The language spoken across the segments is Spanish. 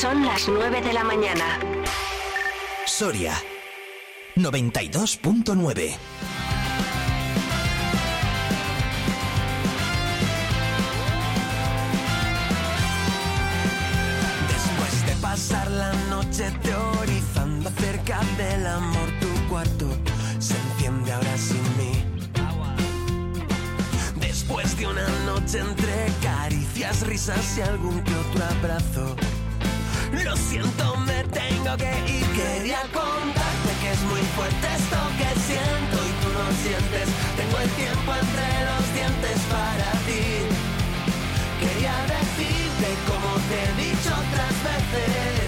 Son las 9 de la mañana. Soria 92.9 Después de pasar la noche teorizando acerca del amor, tu cuarto se enciende ahora sin mí. Después de una noche entre caricias, risas y algún que otro abrazo. Lo siento, me tengo que ir. Quería contarte que es muy fuerte esto que siento y tú no sientes. Tengo el tiempo entre los dientes para ti. Quería decirte como te he dicho otras veces.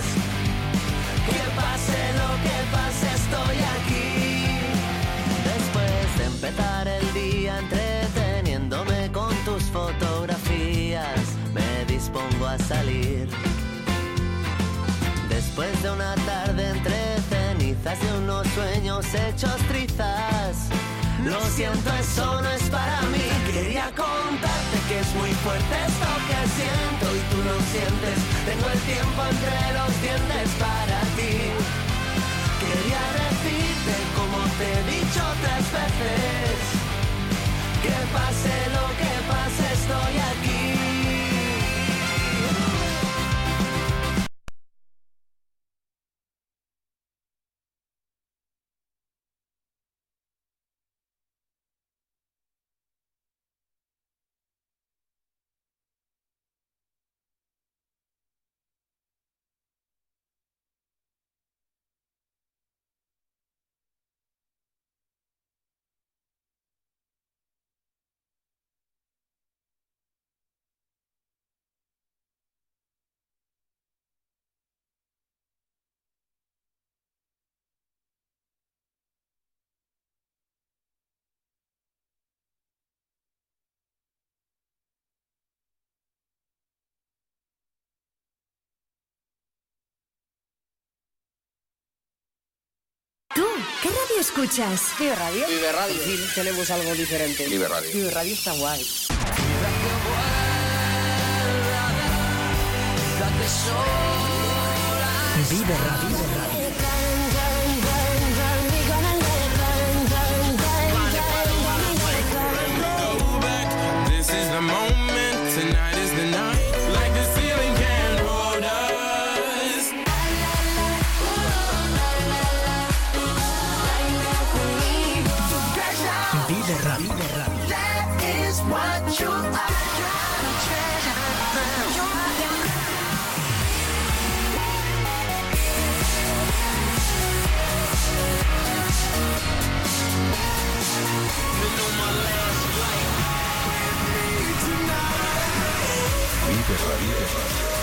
Que pase lo que pase, estoy aquí. Después de empezar el día entreteniéndome con tus fotografías, me dispongo a salir. Después de una tarde entre cenizas y unos sueños hechos trizas. Lo siento, eso no es para mí. Quería contarte que es muy fuerte esto que siento y tú no sientes. Tengo el tiempo entre los dientes para ti. Quería decirte como te he dicho otras veces. Que pase lo que pase, estoy aquí. Radio escuchas? Vive Radio. Vive Radio. Sí, tenemos algo diferente. Vive Radio. Vive Radio está guay. Vive Radio. Vive Radio.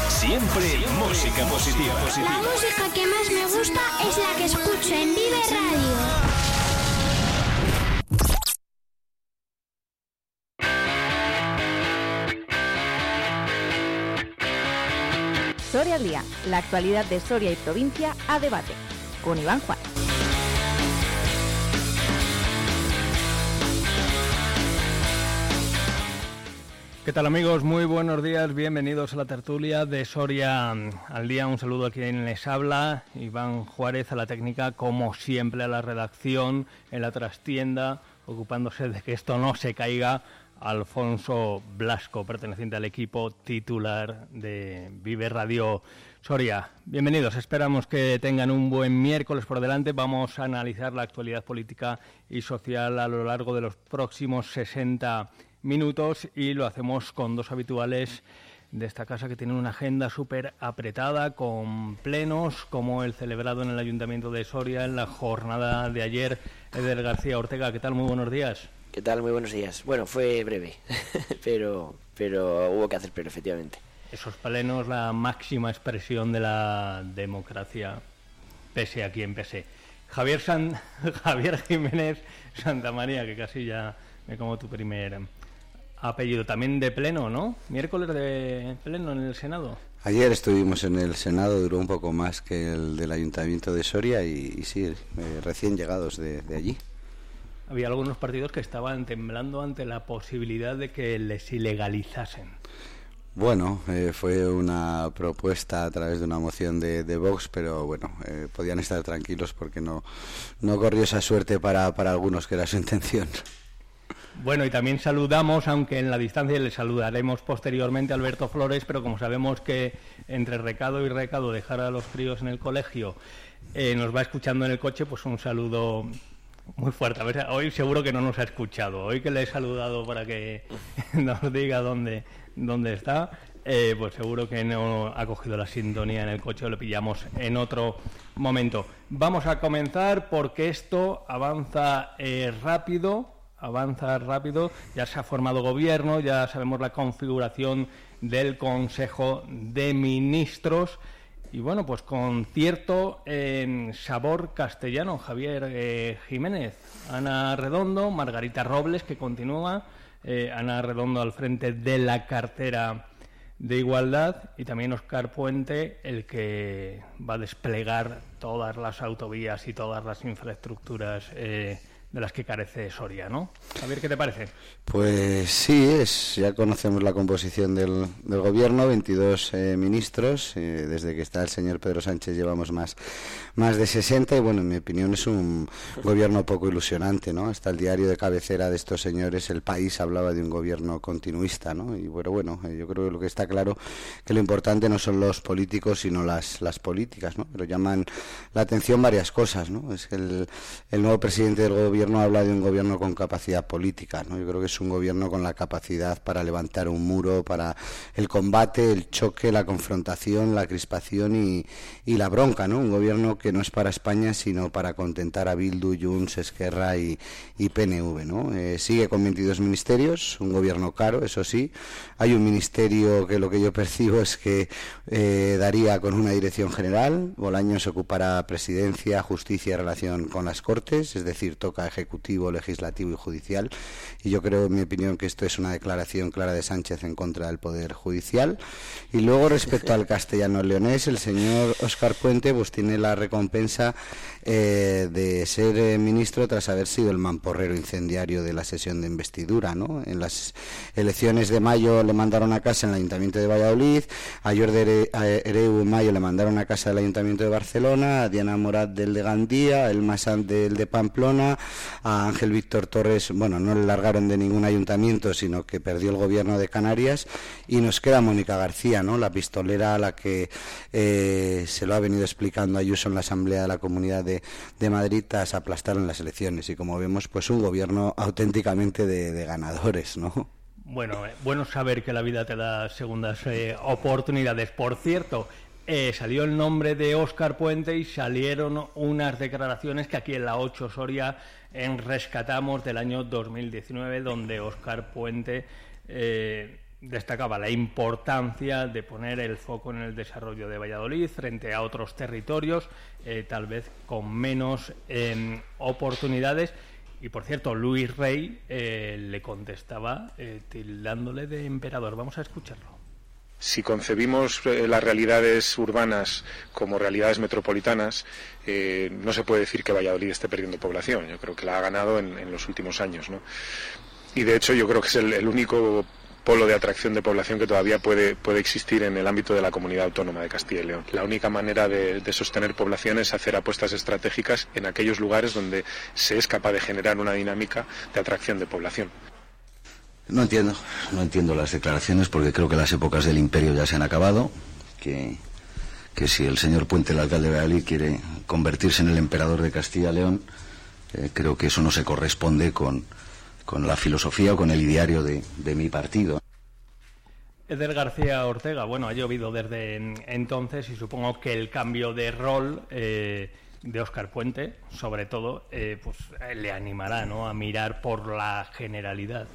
Siempre música positiva. La música que más me gusta es la que escucho en Vive Radio. Soria al día, la actualidad de Soria y provincia a debate, con Iván Juan. ¿Qué tal amigos? Muy buenos días, bienvenidos a la tertulia de Soria al día. Un saludo a quien les habla, Iván Juárez a la técnica, como siempre a la redacción, en la trastienda, ocupándose de que esto no se caiga, Alfonso Blasco, perteneciente al equipo titular de Vive Radio Soria. Bienvenidos, esperamos que tengan un buen miércoles por delante. Vamos a analizar la actualidad política y social a lo largo de los próximos 60 minutos y lo hacemos con dos habituales de esta casa que tienen una agenda súper apretada con plenos como el celebrado en el Ayuntamiento de Soria en la jornada de ayer. Eder García Ortega, ¿qué tal? Muy buenos días. ¿Qué tal? Muy buenos días. Bueno, fue breve, pero, pero hubo que hacer, pero efectivamente. Esos plenos, la máxima expresión de la democracia, pese a quien pese. Javier, San... Javier Jiménez Santa María, que casi ya me como tu primer apellido. También de pleno, ¿no? Miércoles de pleno en el Senado. Ayer estuvimos en el Senado, duró un poco más que el del Ayuntamiento de Soria y, y sí, eh, recién llegados de, de allí. Había algunos partidos que estaban temblando ante la posibilidad de que les ilegalizasen. Bueno, eh, fue una propuesta a través de una moción de, Vox, pero bueno, eh, podían estar tranquilos porque no, no corrió esa suerte para, para algunos, que era su intención. Bueno, y también saludamos, aunque en la distancia le saludaremos posteriormente a Alberto Flores, pero como sabemos que entre recado y recado dejar a los críos en el colegio eh, nos va escuchando en el coche, pues un saludo muy fuerte. A ver, hoy seguro que no nos ha escuchado. Hoy que le he saludado para que nos diga dónde, dónde está, eh, pues seguro que no ha cogido la sintonía en el coche o lo pillamos en otro momento. Vamos a comenzar porque esto avanza eh, rápido avanza rápido, ya se ha formado gobierno, ya sabemos la configuración del Consejo de Ministros. Y bueno, pues con cierto eh, sabor castellano, Javier eh, Jiménez, Ana Redondo, Margarita Robles que continúa, eh, Ana Redondo al frente de la cartera de igualdad. Y también Oscar Puente, el que va a desplegar todas las autovías y todas las infraestructuras de las que carece Soria, ¿no? A ver qué te parece. Pues sí, es, ya conocemos la composición del, del gobierno, 22 eh, ministros, eh, desde que está el señor Pedro Sánchez llevamos más, más de 60 y bueno, en mi opinión es un gobierno poco ilusionante, ¿no? Hasta el diario de cabecera de estos señores, El País, hablaba de un gobierno continuista, ¿no? Y bueno, bueno, eh, yo creo que lo que está claro que lo importante no son los políticos, sino las, las políticas, ¿no? Pero llaman la atención varias cosas, ¿no? Es que el, el nuevo presidente del gobierno gobierno habla de un gobierno con capacidad política, ¿no? Yo creo que es un gobierno con la capacidad para levantar un muro, para el combate, el choque, la confrontación, la crispación y, la bronca, ¿no? Un gobierno que no es para España, sino para contentar a Bildu, Junts, Esquerra y, PNV, ¿no? Eh, sigue con 22 ministerios, un gobierno caro, eso sí. Hay un ministerio que lo que yo percibo es que eh, daría con una dirección general. Bolaños ocupará presidencia, justicia y relación con las Cortes, es decir, toca ejecutivo, legislativo y judicial. Y yo creo, en mi opinión, que esto es una declaración clara de Sánchez en contra del Poder Judicial. Y luego, respecto al castellano leonés, el señor Oscar Puente pues tiene la recompensa eh, de ser eh, ministro tras haber sido el mamporrero incendiario de la sesión de investidura. ¿no? En las elecciones de mayo le mandaron a casa en el Ayuntamiento de Valladolid, a Jordi Ereu en mayo le mandaron a casa del Ayuntamiento de Barcelona, a Diana Morat del de Gandía, El Masán del de Pamplona, a Ángel Víctor Torres, bueno, no le largaron de ningún ayuntamiento, sino que perdió el gobierno de Canarias y nos queda Mónica García, ¿no? La pistolera a la que eh, se lo ha venido explicando Ayuso en la Asamblea de la Comunidad de, Madrid tras aplastar en las elecciones y como vemos, pues un gobierno auténticamente de, ganadores, ¿no? Bueno, eh, bueno saber que la vida te da segundas eh, oportunidades. Por cierto, eh, salió el nombre de Óscar Puente y salieron unas declaraciones que aquí en la 8 Soria en rescatamos del año 2019, donde Óscar Puente eh, destacaba la importancia de poner el foco en el desarrollo de Valladolid frente a otros territorios, eh, tal vez con menos em, oportunidades. Y por cierto, Luis Rey le contestaba tildándole de emperador. Vamos a escucharlo. Si concebimos eh, las realidades urbanas como realidades metropolitanas, eh, no se puede decir que Valladolid esté perdiendo población. Yo creo que la ha ganado en, los últimos años. Y de hecho yo creo que es el, único polo de atracción de población que todavía puede, puede, existir en el ámbito de la comunidad autónoma de Castilla y León. La única manera de, de, sostener población es hacer apuestas estratégicas en aquellos lugares donde se es capaz de generar una dinámica de atracción de población. No entiendo, no entiendo las declaraciones porque creo que las épocas del imperio ya se han acabado, que, que si el señor Puente, el alcalde de Valladolid, quiere convertirse en el emperador de Castilla y León, eh, creo que eso no se corresponde con, con la filosofía o con el ideario de, de mi partido. Eder García Ortega, bueno, ha llovido desde entonces y supongo que el cambio de rol eh, de Óscar Puente, sobre todo, eh, pues le animará ¿no? a mirar por la generalidad.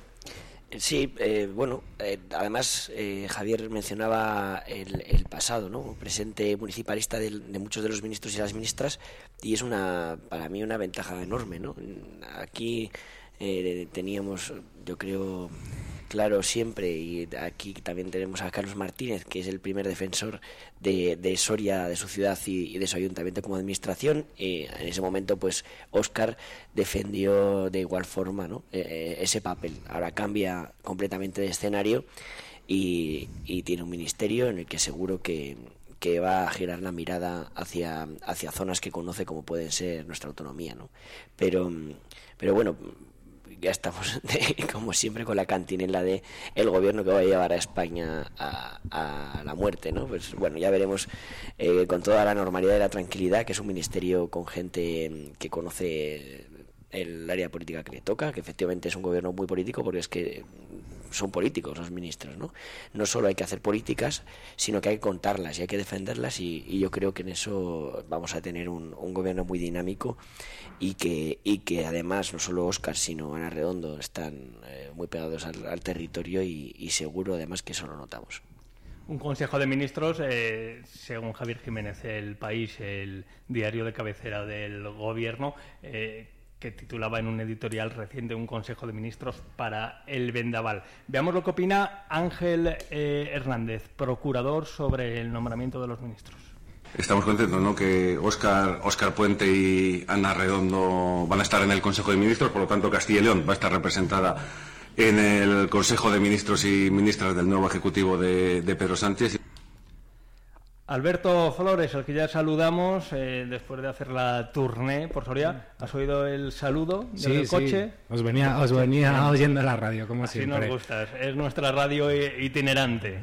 Sí, eh, bueno, eh, además eh, Javier mencionaba el, pasado, ¿no? Presente municipalista de, muchos de los ministros y las ministras y es una, para mí, una ventaja enorme, ¿no? Aquí teníamos, yo creo, claro siempre, y aquí también tenemos a Carlos Martínez, que es el primer defensor de, de Soria, de su ciudad y, de su ayuntamiento como administración. Y en ese momento, pues, Óscar defendió de igual forma ¿no? E, e, ese papel. Ahora cambia completamente de escenario y, tiene un ministerio en el que seguro que, que va a girar la mirada hacia, hacia zonas que conoce como pueden ser nuestra autonomía, ¿no? Pero, pero bueno, ya estamos como siempre con la cantinela de el gobierno que va a llevar a España a, la muerte, ¿no? Pues bueno, ya veremos eh, con toda la normalidad y la tranquilidad que es un ministerio con gente que conoce el área política que le toca, que efectivamente es un gobierno muy político porque es que son políticos los ministros, ¿no? No solo hay que hacer políticas, sino que hay que contarlas y hay que defenderlas y, yo creo que en eso vamos a tener un, gobierno muy dinámico y que, y que además no solo Oscar, sino Ana Redondo están eh, muy pegados al, territorio y, seguro además que eso lo notamos. Un Consejo de Ministros, eh, según Javier Jiménez, el país, el diario de cabecera del Gobierno, eh, que titulaba en un editorial reciente un Consejo de Ministros para el Vendaval. Veamos lo que opina Ángel eh, Hernández, procurador sobre el nombramiento de los ministros. Estamos contentos, ¿no? Que Óscar, Óscar Puente y Ana Redondo van a estar en el Consejo de Ministros, por lo tanto Castilla y León va a estar representada en el Consejo de Ministros y Ministras del nuevo Ejecutivo de Pedro Sánchez. Alberto Flores, al que ya saludamos eh, después de hacer la tournée por Soria. ¿Has oído el saludo del coche? Sí. Os venía, os venía oyendo la radio, como Así siempre. nos gustas. Es nuestra radio itinerante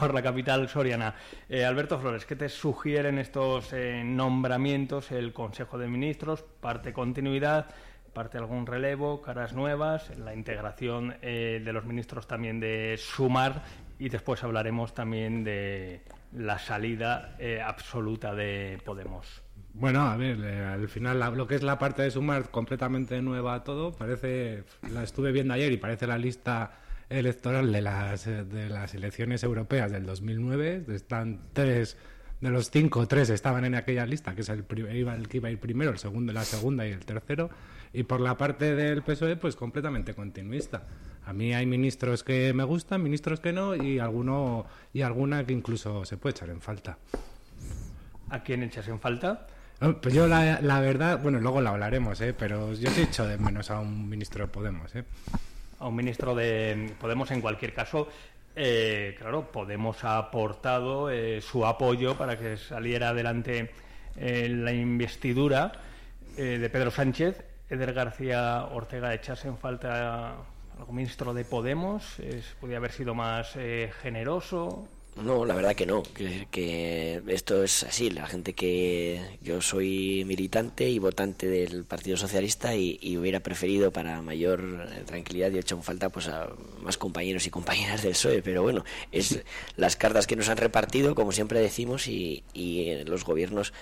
por la capital soriana. Eh, Alberto Flores, ¿qué te sugieren estos eh, nombramientos? El Consejo de Ministros, parte continuidad, parte algún relevo, caras nuevas, la integración de los ministros también de Sumar y después hablaremos también de la salida eh, absoluta de Podemos. Bueno, a ver, eh, al final lo que es la parte de sumar completamente nueva todo, parece, la estuve viendo ayer y parece la lista electoral de las, de las elecciones europeas del 2009. Están tres, de los cinco, tres estaban en aquella lista, que es el, el que iba a ir primero, el segundo, la segunda y el tercero. Y por la parte del PSOE, pues completamente continuista. A mí hay ministros que me gustan, ministros que no, y alguno y alguna que incluso se puede echar en falta. ¿A quién echas en falta? Pues yo la, la verdad, bueno, luego la hablaremos, ¿eh? pero yo sí echo de menos a un ministro de Podemos. ¿eh? A un ministro de Podemos en cualquier caso. Eh, claro, Podemos ha aportado eh, su apoyo para que saliera adelante eh, la investidura de Pedro Sánchez. Eder García Ortega, echarse en falta algún ministro de Podemos? ¿Podría haber sido más eh, generoso? No, la verdad que no, que, esto es así, la gente que yo soy militante y votante del Partido Socialista y, hubiera preferido para mayor eh, tranquilidad y he hecho falta pues a más compañeros y compañeras del PSOE, pero bueno, es las cartas que nos han repartido, como siempre decimos, y, y los gobiernos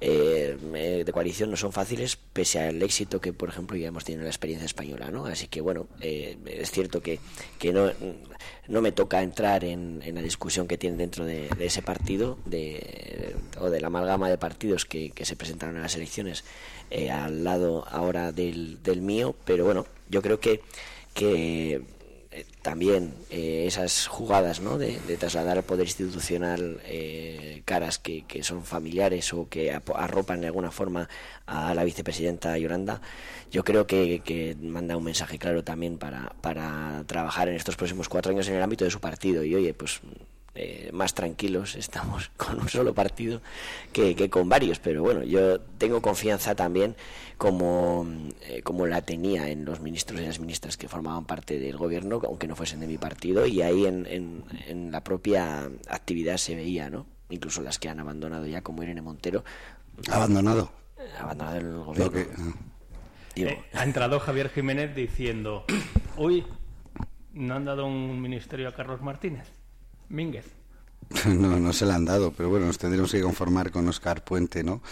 eh, de coalición no son fáciles, pese al éxito que, por ejemplo, ya hemos tenido en la experiencia española, ¿no? Así que, bueno, eh, es cierto que, que no, no me toca entrar en, la discusión que tiene dentro de, ese partido de, o de la amalgama de partidos que, que se presentaron en las elecciones eh, al lado ahora del, del mío, pero bueno, yo creo que, que eh, también eh, esas jugadas ¿no? de, trasladar al poder institucional eh, caras que, son familiares o que arropan de alguna forma a la vicepresidenta Yolanda, yo creo que, manda un mensaje claro también para, para trabajar en estos próximos cuatro años en el ámbito de su partido. Y oye, pues más tranquilos estamos con un solo partido que, que, con varios. Pero bueno, yo tengo confianza también como, eh, como la tenía en los ministros y las ministras que formaban parte del gobierno, aunque no fuesen de mi partido, y ahí en, en, la propia actividad se veía, ¿no? Incluso las que han abandonado ya, como Irene Montero. ¿Abandonado? Abandonado el gobierno. Ah. Eh, ha entrado Javier Jiménez diciendo, uy, no han dado un ministerio a Carlos Martínez. Mínguez. No, no se le han dado, pero bueno, nos tendremos que conformar con Oscar Puente, ¿no?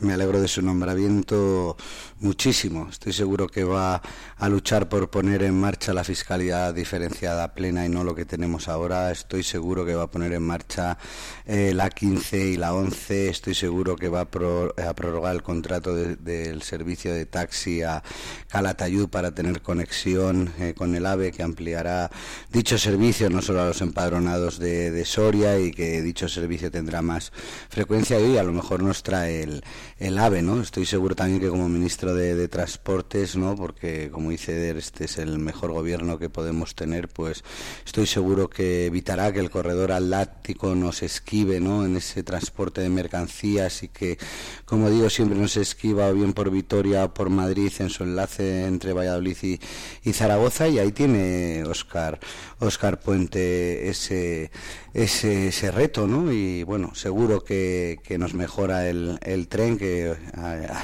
Me alegro de su nombramiento muchísimo. Estoy seguro que va a luchar por poner en marcha la fiscalidad diferenciada plena y no lo que tenemos ahora. Estoy seguro que va a poner en marcha eh, la 15 y la 11. Estoy seguro que va a, prorrogar el contrato del servicio de taxi a Calatayud para tener conexión eh, con el AVE, que ampliará dicho servicio no solo a los empadronados de, de Soria y que dicho servicio tendrá más frecuencia y a lo mejor nos trae el, el AVE, ¿no? Estoy seguro también que como ministro de, de Transportes, ¿no? Porque como dice este es el mejor gobierno que podemos tener, pues estoy seguro que evitará que el corredor atlántico nos esquive, ¿no? En ese transporte de mercancías y que, como digo, siempre nos esquiva o bien por Vitoria o por Madrid en su enlace entre Valladolid y, y Zaragoza y ahí tiene Oscar Oscar Puente ese, ese, ese reto, ¿no? Y bueno, seguro que, que nos mejora el, el tren, que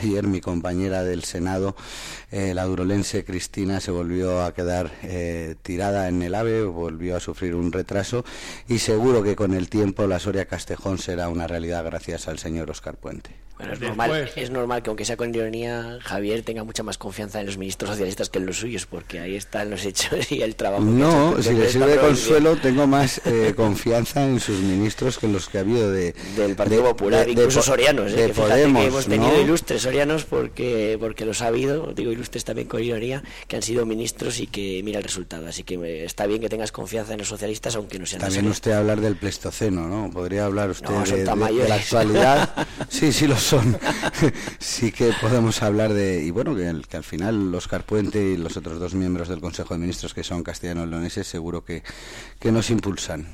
ayer mi compañera del Senado, eh, la durolense Cristina, se volvió a quedar eh, tirada en el AVE, volvió a sufrir un retraso y seguro que con el tiempo la Soria Castejón será una realidad gracias al señor Oscar Puente. Bueno, es, normal, es normal que aunque sea con ironía, Javier tenga mucha más confianza en los ministros socialistas que en los suyos, porque ahí están los hechos y el trabajo. No, si le sirve de consuelo, tengo más eh, confianza en sus ministros que en los que ha habido de, del Partido Popular, de, incluso sorianos. De eh, que Podemos, que hemos tenido ¿no? ilustres sorianos porque, porque los ha habido, digo ilustres también con ironía, que han sido ministros y que mira el resultado. Así que eh, está bien que tengas confianza en los socialistas, aunque no sean También usted hablar del Pleistoceno, ¿no? Podría hablar usted No, de, de- de la actualidad. sí, sí lo sí que podemos hablar de... Y bueno, que, el- que al final Oscar Puente y los otros dos miembros del Consejo de Ministros que son castellanos-leoneses seguro que, que nos impulsan.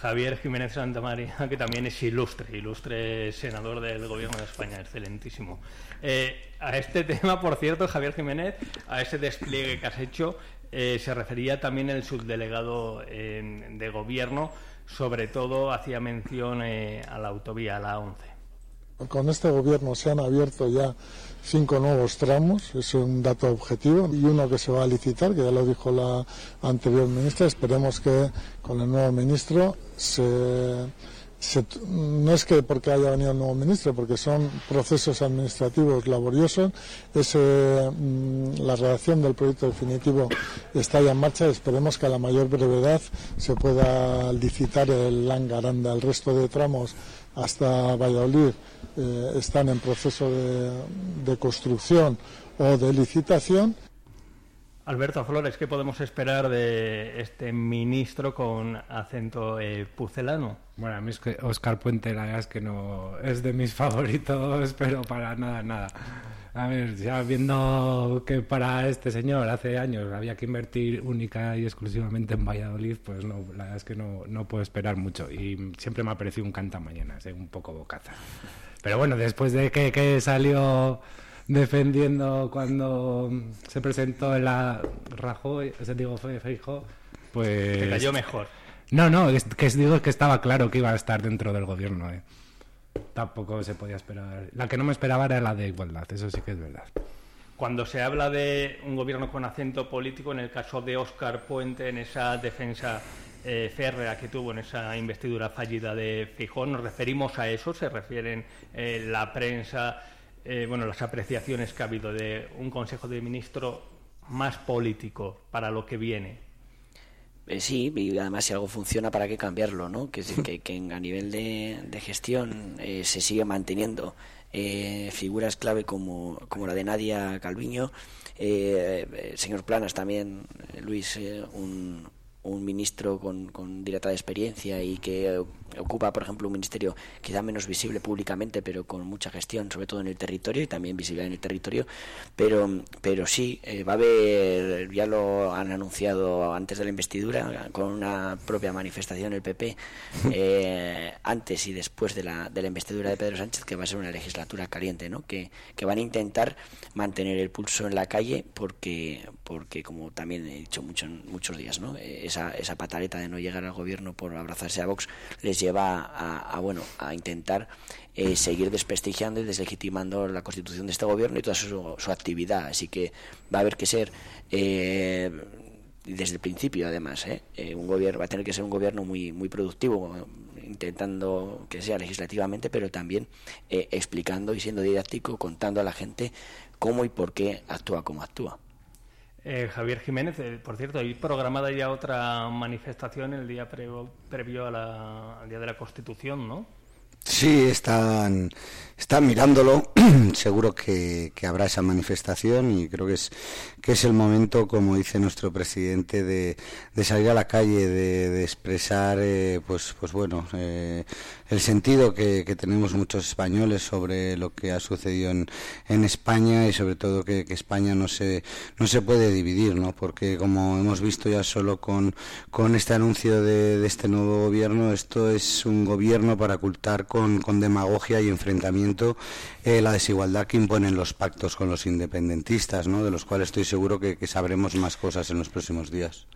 Javier Jiménez Santamaría, que también es ilustre, ilustre senador del Gobierno de España, excelentísimo. Eh, a este tema, por cierto, Javier Jiménez, a ese despliegue que has hecho, eh, se refería también el subdelegado eh, de Gobierno, sobre todo hacía mención a la autovía, a la 11. Con este gobierno se han abierto ya cinco nuevos tramos, es un dato objetivo, y uno que se va a licitar, que ya lo dijo la anterior ministra. Esperemos que con el nuevo ministro se, se- no es que porque haya venido el nuevo ministro, porque son procesos administrativos laboriosos. Ese, mm, la redacción del proyecto definitivo está ya en marcha. Esperemos que a la mayor brevedad se pueda licitar el Langaranda. El resto de tramos hasta Valladolid eh, están en proceso de, de construcción o de licitación. Alberto Flores, ¿qué podemos esperar de este ministro con acento eh, pucelano? Bueno, a mí es que Oscar Puente, la verdad es que no es de mis favoritos, pero para nada, nada. A ver, ya viendo que para este señor hace años había que invertir única y exclusivamente en Valladolid, pues no, la verdad es que no, no puedo esperar mucho. Y siempre me ha parecido un cantamañanas, ¿eh? un poco bocaza. Pero bueno, después de que salió defendiendo cuando se presentó en la Rajoy, o sea, digo, Fe- Feijóo, pues... Te cayó mejor. No, no, es que es- digo que estaba claro que iba a estar dentro del gobierno. ¿eh? Tampoco se podía esperar. La que no me esperaba era la de igualdad, eso sí que es verdad. Cuando se habla de un gobierno con acento político, en el caso de Óscar Puente, en esa defensa eh, férrea que tuvo en esa investidura fallida de Fijón, ¿nos referimos a eso? ¿Se refieren eh, la prensa, eh, bueno, las apreciaciones que ha habido de un Consejo de Ministros más político para lo que viene? Eh, sí, y además si algo funciona, ¿para qué cambiarlo? ¿no? Que, a nivel de, de gestión eh, se sigue manteniendo figuras clave como, como la de Nadia Calviño, señor Planas también, Luis, un, un ministro con, con dilatada experiencia y que ocupa, por ejemplo, un ministerio quizá menos visible públicamente, pero con mucha gestión, sobre todo en el territorio y también visible en el territorio. Pero, pero sí, eh, va a haber, ya lo han anunciado antes de la investidura, con una propia manifestación el PP, eh, antes y después de la, de la investidura de Pedro Sánchez, que va a ser una legislatura caliente, ¿no? que, que van a intentar mantener el pulso en la calle porque, porque como también he dicho mucho, muchos días, ¿no? Esa, esa pataleta de no llegar al gobierno por abrazarse a Vox les lleva a, a, bueno, a intentar eh, seguir desprestigiando y deslegitimando la constitución de este gobierno y toda su, su actividad. Así que va a haber que ser eh, desde el principio además ¿eh? Eh, un gobierno va a tener que ser un gobierno muy muy productivo intentando que sea legislativamente pero también eh, explicando y siendo didáctico contando a la gente cómo y por qué actúa como actúa Eh, Javier Jiménez, eh, por cierto, hay programada ya otra manifestación el día previo, previo a la- al Día de la Constitución, ¿no? Sí, están, están mirándolo. seguro que, habrá esa manifestación y creo que es que es el momento, como dice nuestro presidente, de, salir a la calle, de, expresar, eh, pues, pues bueno, eh, el sentido que, tenemos muchos españoles sobre lo que ha sucedido en, en España y sobre todo que, España no se no se puede dividir, ¿no? Porque como hemos visto ya solo con, con este anuncio de, este nuevo gobierno, esto es un gobierno para ocultar con, con demagogia y enfrentamiento eh, la desigualdad que imponen los pactos con los independentistas, ¿no? De los cuales estoy seguro que, sabremos más cosas en los próximos días.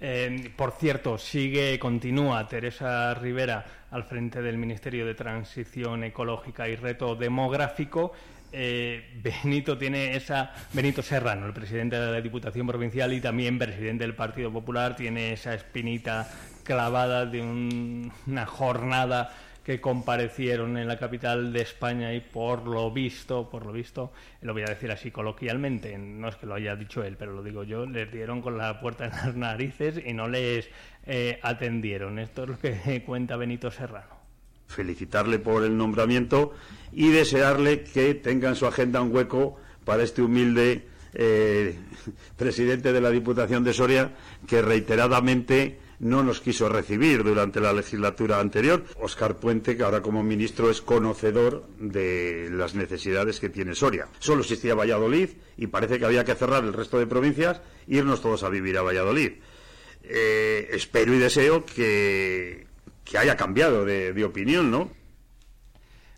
Eh, por cierto, sigue, continúa Teresa Rivera al frente del Ministerio de Transición Ecológica y Reto Demográfico. Eh, Benito tiene esa Benito Serrano, el presidente de la Diputación Provincial y también presidente del Partido Popular, tiene esa espinita clavada de una jornada que comparecieron en la capital de España y por lo visto, por lo visto, lo voy a decir así coloquialmente, no es que lo haya dicho él, pero lo digo yo, les dieron con la puerta en las narices y no les eh, atendieron. Esto es lo que cuenta Benito Serrano. Felicitarle por el nombramiento y desearle que tenga en su agenda un hueco para este humilde eh, presidente de la Diputación de Soria que reiteradamente no nos quiso recibir durante la legislatura anterior. Óscar Puente, que ahora como ministro es conocedor de las necesidades que tiene Soria. Solo existía Valladolid y parece que había que cerrar el resto de provincias e irnos todos a vivir a Valladolid. Eh, espero y deseo que, haya cambiado de, opinión, ¿no?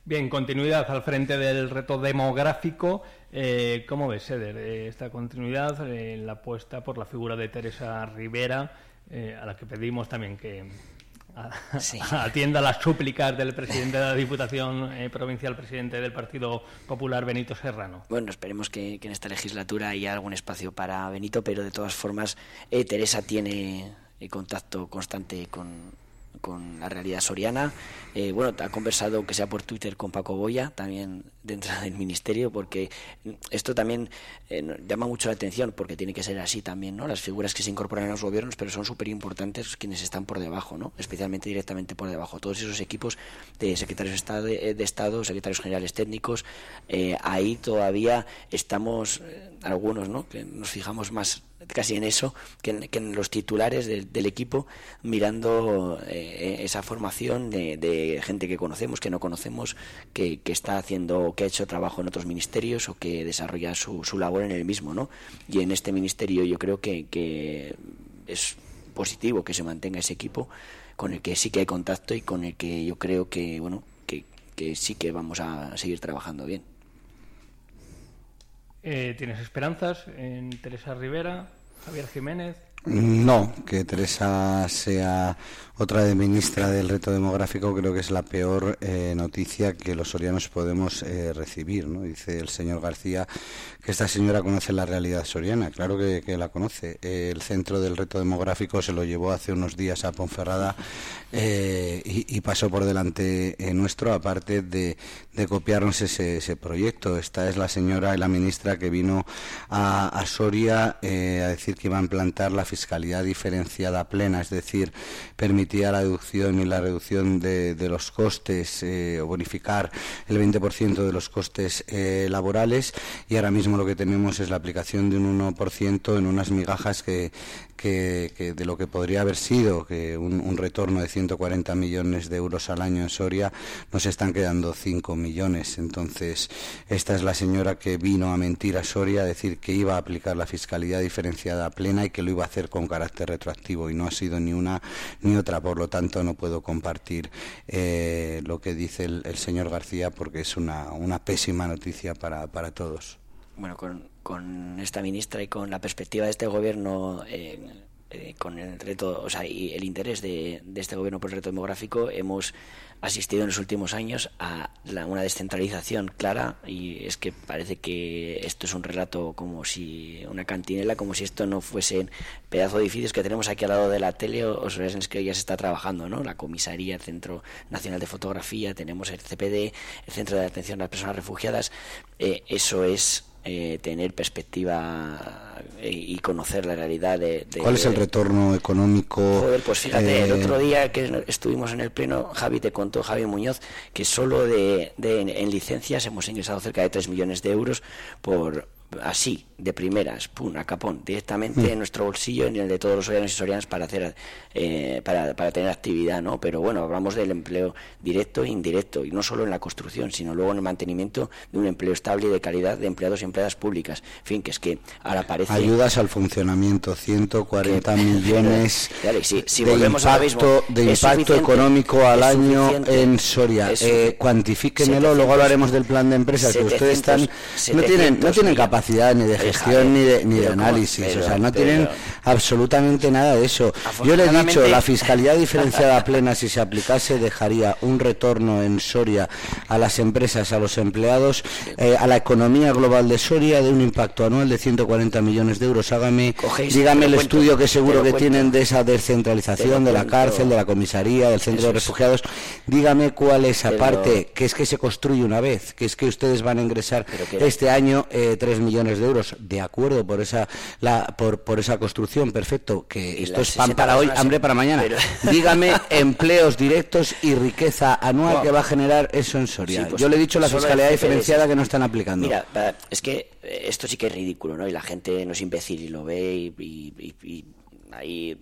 Bien, continuidad al frente del reto demográfico. Eh, ¿Cómo ves, Eder, eh, esta continuidad, la apuesta por la figura de Teresa Rivera? Eh, a la que pedimos también que atienda las súplicas del presidente de la Diputación eh, Provincial, presidente del Partido Popular, Benito Serrano. Bueno, esperemos que, en esta legislatura haya algún espacio para Benito, pero de todas formas, eh, Teresa tiene contacto constante con, con la realidad soriana. Eh, bueno, ha conversado, que sea por Twitter, con Paco Boya, también dentro del ministerio, porque esto también eh, llama mucho la atención, porque tiene que ser así también, ¿no? Las figuras que se incorporan a los gobiernos, pero son súper importantes quienes están por debajo, ¿no? Especialmente directamente por debajo. Todos esos equipos de secretarios de Estado, de Estado secretarios generales técnicos, eh, ahí todavía estamos, algunos, ¿no? Que nos fijamos más casi en eso que en, los titulares del equipo mirando eh, esa formación de, gente que conocemos, que no conocemos, que, está haciendo, que ha hecho trabajo en otros ministerios o que desarrolla su, su labor en el mismo, ¿no? Y en este ministerio yo creo que, que es positivo que se mantenga ese equipo con el que sí que hay contacto y con el que yo creo que, bueno, que, que sí que vamos a seguir trabajando bien. Eh, ¿Tienes esperanzas en Teresa Rivera, Javier Jiménez? No, que Teresa sea otra de ministra del reto demográfico creo que es la peor eh, noticia que los sorianos podemos eh, recibir. ¿no? Dice el señor García que esta señora conoce la realidad soriana. Claro que, la conoce. el centro del reto demográfico se lo llevó hace unos días a Ponferrada eh, y, pasó por delante nuestro, aparte de, copiarnos ese, proyecto. Esta es la señora y la ministra que vino a, a Soria a decir que iba a implantar la fiscalidad diferenciada plena, es decir, permitía la deducción y la reducción de, los costes eh, o bonificar el 20% de los costes eh, laborales y ahora mismo lo que tenemos es la aplicación de un 1% en unas migajas que, de lo que podría haber sido que un, retorno de 140 millones de euros al año en Soria nos están quedando 5 millones. Entonces, esta es la señora que vino a mentir a Soria, a decir que iba a aplicar la fiscalidad diferenciada plena y que lo iba a hacer con carácter retroactivo y no ha sido ni una ni otra. Por lo tanto, no puedo compartir eh, lo que dice el, señor García porque es una, una pésima noticia para, para todos. Bueno, con, con esta ministra y con la perspectiva de este gobierno, eh, eh, con el reto, o sea, y el interés de, este gobierno por el reto demográfico, hemos asistido en los últimos años a una descentralización clara y es que parece que esto es un relato como si una cantinela, como si esto no fuesen pedazos de edificios que tenemos aquí al lado de la tele o, o en que ya se está trabajando, ¿no? La comisaría, el Centro Nacional de Fotografía, tenemos el CPD, el Centro de Atención a las Personas Refugiadas. Eh, eso es eh, tener perspectiva eh, y conocer la realidad de, ¿Cuál es el retorno económico? Joder, pues fíjate, el eh, otro día que estuvimos en el pleno, Javi te contó, Javi Muñoz, que solo de, de en licencias hemos ingresado cerca de 3 millones de euros por así, de primeras, pum, a capón, directamente Mm. en nuestro bolsillo y en el de todos los sorianos y sorianas para hacer eh, para, para tener actividad, ¿no? Pero bueno, hablamos del empleo directo e indirecto, y no solo en la construcción, sino luego en el mantenimiento de un empleo estable y de calidad de empleados y empleadas públicas. En fin, que es que ahora parece... Ayudas al funcionamiento, 140 millones Dale, si- si de volvemos a lo mismo, impacto, de ¿es impacto económico al ¿Es año en Soria. Eh, cuantifíquenmelo, 700, luego hablaremos del plan de empresas, que ustedes están, 700, no tienen, no 700 tienen millones. Capacidad ni de gestión ni de, ni de análisis, Pero- o sea, no pero- tienen absolutamente nada de eso. Yo le he dicho, la fiscalidad diferenciada plena, si se aplicase, dejaría un retorno en Soria a las empresas, a los empleados, eh, a la economía global de Soria de un impacto anual de 140 millones de euros. Hágame, Cogéis, dígame el cuento, estudio que seguro que cuento. tienen de esa descentralización de la cárcel, de la comisaría, del centro de refugiados. Dígame cuál es, aparte, que es que se construye una vez, que es que ustedes van a ingresar este año eh, 3 millones de euros. De acuerdo por esa la, por, por esa construcción, perfecto. Que esto es pan 60 para hoy, hambre para mañana. pero- Dígame empleos directos y riqueza anual que va a generar eso en Soria. Sí, pues, Yo le he dicho la fiscalidad diferenciada que no están aplicando. Mira, es que eh, esto sí que es ridículo, ¿no? Y la gente no es imbécil y lo ve y, y- y- y ahí...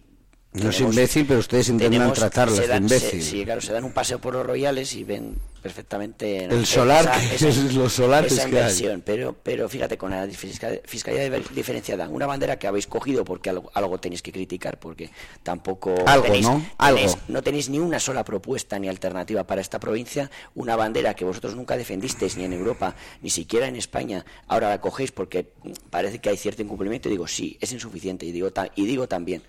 no es imbécil, pero ustedes intentan tratarlas de imbécil. se- sí, claro, se dan un paseo por los royales y ven perfectamente. El solar, esa- es los solares esa que hay. inversión. Pero, pero fíjate, con la fiscal- fiscalidad diferenciada, una bandera que habéis cogido porque algo, algo tenéis que criticar, porque tampoco Algo, tenéis, ¿no? Algo. tenéis- no tenéis ni una sola propuesta ni alternativa para esta provincia, una bandera que vosotros nunca defendisteis ni en Europa, ni siquiera en España, ahora la cogéis porque parece que hay cierto incumplimiento y digo, sí, es insuficiente y digo, y digo también,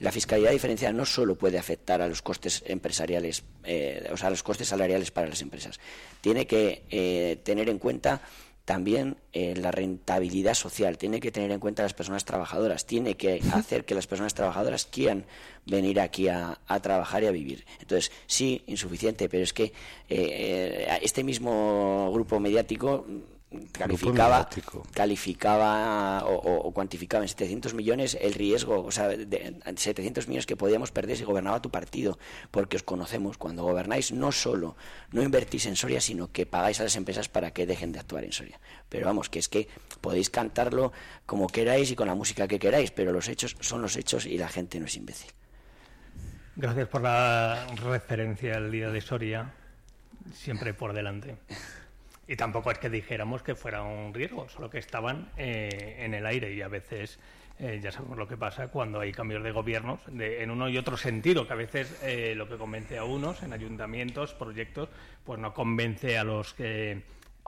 la fiscalidad diferenciada no solo puede afectar a los costes empresariales, eh, o sea, a los costes salariales para las empresas, tiene que eh, tener en cuenta también eh, la rentabilidad social, tiene que tener en cuenta a las personas trabajadoras, tiene que hacer que las personas trabajadoras quieran venir aquí a, a trabajar y a vivir. Entonces, sí, insuficiente, pero es que eh, eh, este mismo grupo mediático calificaba, calificaba o, o- o cuantificaba en 700 millones el riesgo, o sea, de, 700 millones que podíamos perder si gobernaba tu partido, porque os conocemos. Cuando gobernáis, no solo no invertís en Soria, sino que pagáis a las empresas para que dejen de actuar en Soria. Pero vamos, que es que podéis cantarlo como queráis y con la música que queráis, pero los hechos son los hechos y la gente no es imbécil. Gracias por la referencia al día de Soria, siempre por delante. Y tampoco es que dijéramos que fuera un riesgo, solo que estaban eh, en el aire y a veces eh, ya sabemos lo que pasa cuando hay cambios de gobiernos de- en uno y otro sentido, que a veces eh, lo que convence a unos en ayuntamientos, proyectos, pues no convence a los que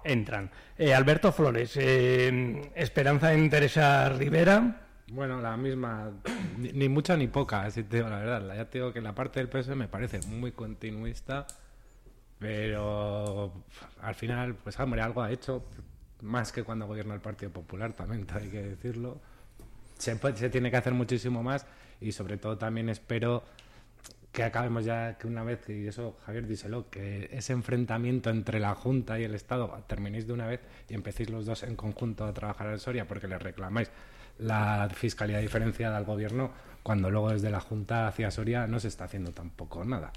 entran. Eh, Alberto Flores, eh, Esperanza en Teresa Rivera. Bueno, la misma, ni, ni mucha ni poca, así te la verdad. Ya te digo que la parte del PS me parece muy continuista, pero al final, pues hombre, algo ha hecho, más que cuando gobierna el Partido Popular, también hay que decirlo. Se, puede- se tiene que hacer muchísimo más y sobre todo también espero que acabemos ya que una vez, y eso Javier díselo, que ese enfrentamiento entre la Junta y el Estado terminéis de una vez y empecéis los dos en conjunto a trabajar en Soria porque le reclamáis la fiscalidad diferenciada al gobierno cuando luego desde la Junta hacia Soria no se está haciendo tampoco nada.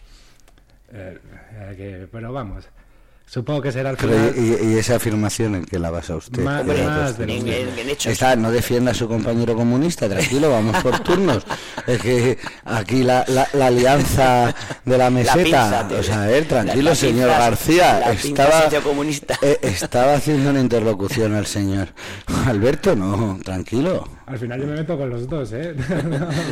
Eh, eh, que- pero vamos, supongo que será Pero, final... y, y esa afirmación en que la basa usted? Más- Que la más de mismo. Está, no defienda a su compañero comunista, tranquilo, vamos por turnos. Es que aquí la, la- la alianza de la meseta, pinza, tío. o sea, a ver, tranquilo, La- la señor pinza- García, la estaba, sociocomunista. eh, estaba haciendo una interlocución al señor. Alberto, no, tranquilo. Al final yo me meto con los dos, ¿eh?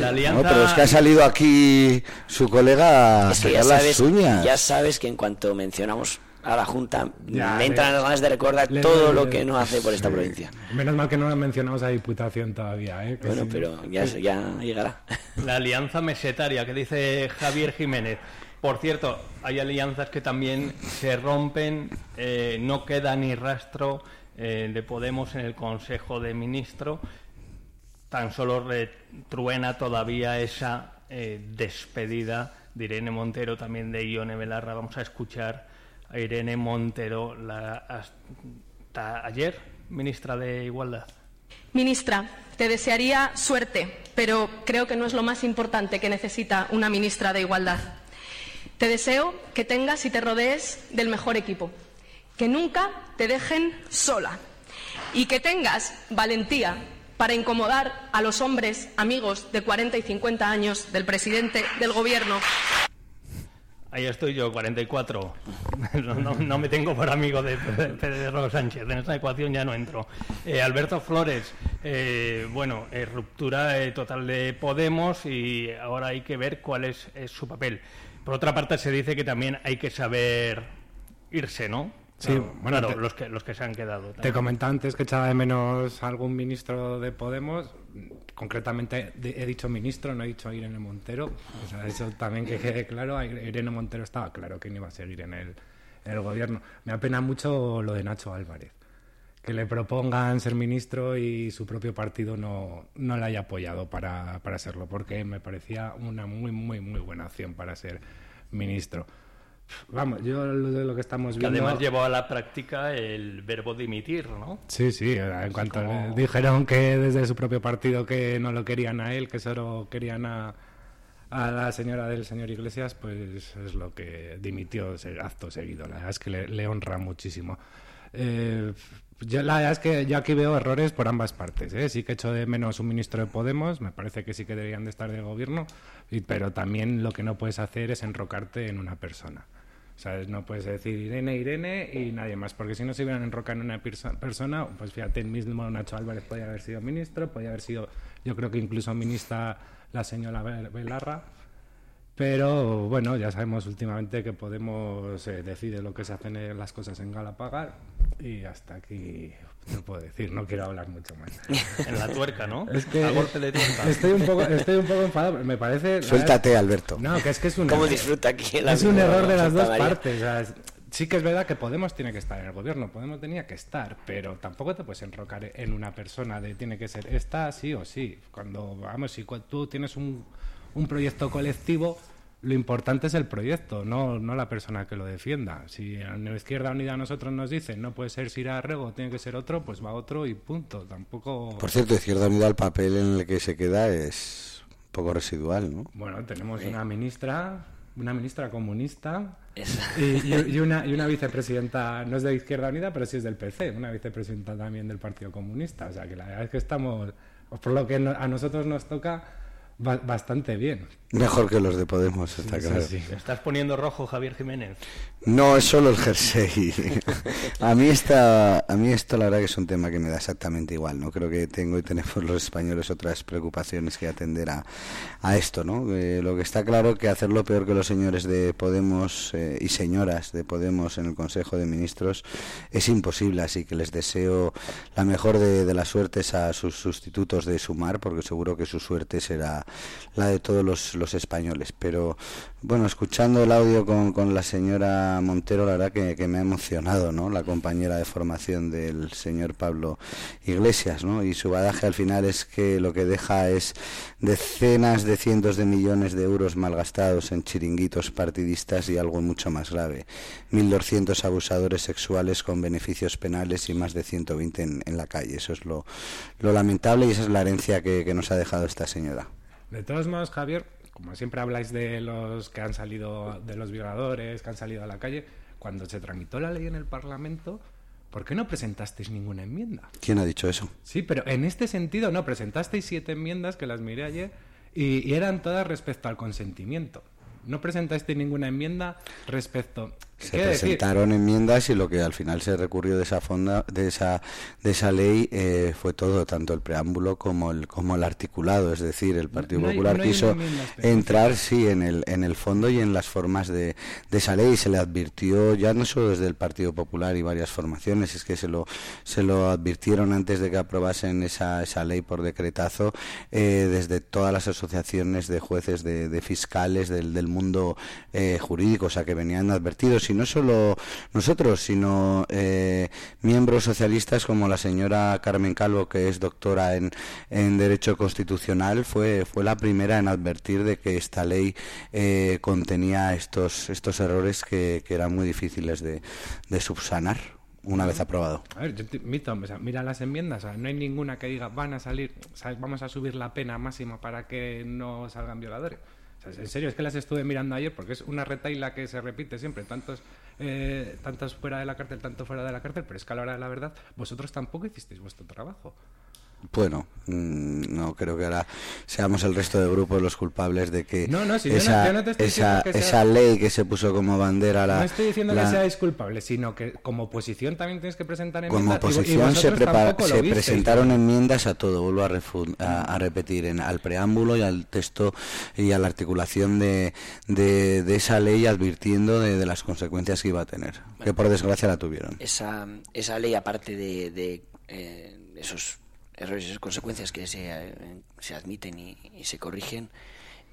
La No, pero es que ha salido aquí su colega a Es que ya sacar las sabes, uñas. ya sabes que en cuanto mencionamos a la Junta, Ya, me entran las ganas de recordar le- todo le- lo que no hace por esta provincia. Menos mal que no mencionamos a Diputación todavía, ¿eh? Que Bueno, pero ya, ya llegará. La alianza mesetaria que dice Javier Jiménez. Por cierto, hay alianzas que también se rompen, eh, no queda ni rastro eh, de Podemos en el Consejo de Ministros, tan solo retruena todavía esa eh, despedida de Irene Montero, también de Ione Belarra. Vamos a escuchar a Irene Montero la, hasta ayer ministra de Igualdad? Ministra, te desearía suerte, pero creo que no es lo más importante que necesita una ministra de Igualdad. Te deseo que tengas y te rodees del mejor equipo, que nunca te dejen sola y que tengas valentía para incomodar a los hombres amigos de 40 y 50 años del presidente del Gobierno. Ahí estoy yo, 44. No, no, me tengo por amigo de Pedro Sánchez. En esta ecuación ya no entro. Eh, Alberto Flores, eh, bueno, eh, ruptura total de Podemos y ahora hay que ver cuál es su papel. Por otra parte, se dice que también hay que saber irse, ¿no? Sí, bueno, los, que, los que se han quedado. Te comentaba antes que echaba de menos algún ministro de Podemos. Concretamente he dicho ministro, no he dicho Irene Montero. O sea, eso también que quede claro. Irene Montero estaba claro que no iba a seguir en el, en el gobierno. Me apena mucho lo de Nacho Álvarez. Que le propongan ser ministro y su propio partido no, no le haya apoyado para, para serlo, porque me parecía una muy, muy, muy buena opción para ser ministro. Vamos, yo de lo que estamos viendo. Que además llevó a la práctica el verbo dimitir, ¿no? Sí, sí, en cuanto dijeron que desde su propio partido que no lo querían a él, que solo querían a, a la señora del señor Iglesias, pues es lo que dimitió acto seguido. La verdad es que le, honra muchísimo. Eh, yo, la verdad es que yo aquí veo errores por ambas partes. ¿eh? Sí que echo de menos un ministro de Podemos, me parece que sí que deberían de estar de gobierno, pero también lo que no puedes hacer es enrocarte en una persona. ¿Sabes? No puedes decir Irene, Irene y nadie más, porque si no se hubieran enrocado en una persona, pues fíjate, el mismo Nacho Álvarez podía haber sido ministro, podía haber sido, yo creo que incluso ministra la señora Belarra, pero bueno, ya sabemos últimamente que Podemos eh, lo que se hacen las cosas en Galapagar y hasta aquí no puedo decir, no quiero hablar mucho más. En la tuerca, ¿no? Es que Estoy un poco, estoy un poco enfadado, me parece... Suéltate, Alberto. No, que es que es un... ¿Cómo disfruta aquí Es un error de las dos partes. sí que es verdad que Podemos tiene que estar en el gobierno, Podemos tenía que estar, pero tampoco te puedes enrocar en una persona de tiene que ser esta sí o sí. Cuando, vamos, si tú tienes un, un proyecto colectivo lo importante es el proyecto, no, no la persona que lo defienda. Si en la Izquierda Unida nosotros nos dicen no puede ser Sira Rego, tiene que ser otro, pues va otro y punto. Tampoco. Por cierto, Izquierda Unida el papel en el que se queda es un poco residual, ¿no? Bueno, tenemos una ministra, una ministra comunista y, una, y una vicepresidenta, no es de Izquierda Unida, pero sí es del PC, una vicepresidenta también del Partido Comunista. O sea que la verdad es que estamos, por lo que a nosotros nos toca bastante bien. Mejor que los de Podemos, está claro. ¿Estás poniendo rojo, Javier Jiménez? No, es solo el jersey. a mí esta, a mí esto la verdad que es un tema que me da exactamente igual, ¿no? Creo que tengo y tenemos los españoles otras preocupaciones que atender a, a esto, ¿no? Eh, lo que está claro que hacerlo peor que los señores de Podemos eh, y señoras de Podemos en el Consejo de Ministros es imposible, así que les deseo la mejor de, de las suertes a sus sustitutos de Sumar, porque seguro que su suerte será la de todos los los españoles. Pero bueno, escuchando el audio con, con la señora Montero, la verdad que, me ha emocionado, ¿no? La compañera de formación del señor Pablo Iglesias, ¿no? Y su badaje al final es que lo que deja es decenas de cientos de millones de euros malgastados en chiringuitos partidistas y algo mucho más grave. 1.200 abusadores sexuales con beneficios penales y más de 120 en, en la calle. Eso es lo, lamentable y esa es la herencia que, que nos ha dejado esta señora. De todos modos, Javier, como siempre habláis de los que han salido, de los violadores que han salido a la calle, cuando se tramitó la ley en el Parlamento, ¿por qué no presentasteis ninguna enmienda? ¿Quién ha dicho eso? Sí, pero en este sentido no, presentasteis siete enmiendas que las miré ayer y, y eran todas respecto al consentimiento. No presentasteis ninguna enmienda respecto se presentaron enmiendas y lo que al final se recurrió de esa fonda, de esa de esa ley eh, fue todo tanto el preámbulo como el como el articulado. Es decir el Partido Popular quiso entrar sí en el en el fondo y en las formas de, de, esa ley. Se le advirtió ya no solo desde el Partido Popular y varias formaciones es que se lo se lo advirtieron antes de que aprobasen esa esa ley por decretazo eh, desde todas las asociaciones de jueces de, de fiscales del, del mundo eh, jurídico o sea que venían advertidos y no solo nosotros, sino eh, miembros socialistas como la señora Carmen Calvo, que es doctora en, en Derecho Constitucional, fue, fue la primera en advertir de que esta ley eh, contenía estos, estos errores que, que eran muy difíciles de, de subsanar una vez aprobado. A ver, yo te- Mito, o sea, mira las enmiendas, no hay ninguna que diga van a salir, vamos a subir la pena máxima para que no salgan violadores. En serio, es que las estuve mirando ayer porque es una retaila que se repite siempre, tantos, eh, tantos fuera de la cárcel, tanto fuera de la cárcel, pero es que a la hora de la verdad vosotros tampoco hicisteis vuestro trabajo. Bueno, mm, no creo que ahora seamos el resto de grupos los culpables de que No, no, si yo no- esa, yo no te estoy esa, diciendo que sea- esa ley que se puso como bandera la, no estoy diciendo la- que seáis culpables, sino que como oposición también tienes que presentar enmiendas. como y vo- y oposición se, prepara- se visteis. presentaron enmiendas a todo, vuelvo a, a, a repetir, en, al preámbulo y al texto y a la articulación de, de, de esa ley advirtiendo de, de las consecuencias que iba a tener, que por desgracia la tuvieron. esa, esa ley, aparte de, de, eh, esos errores y esas consecuencias que se, eh, se admiten y, y se corrigen,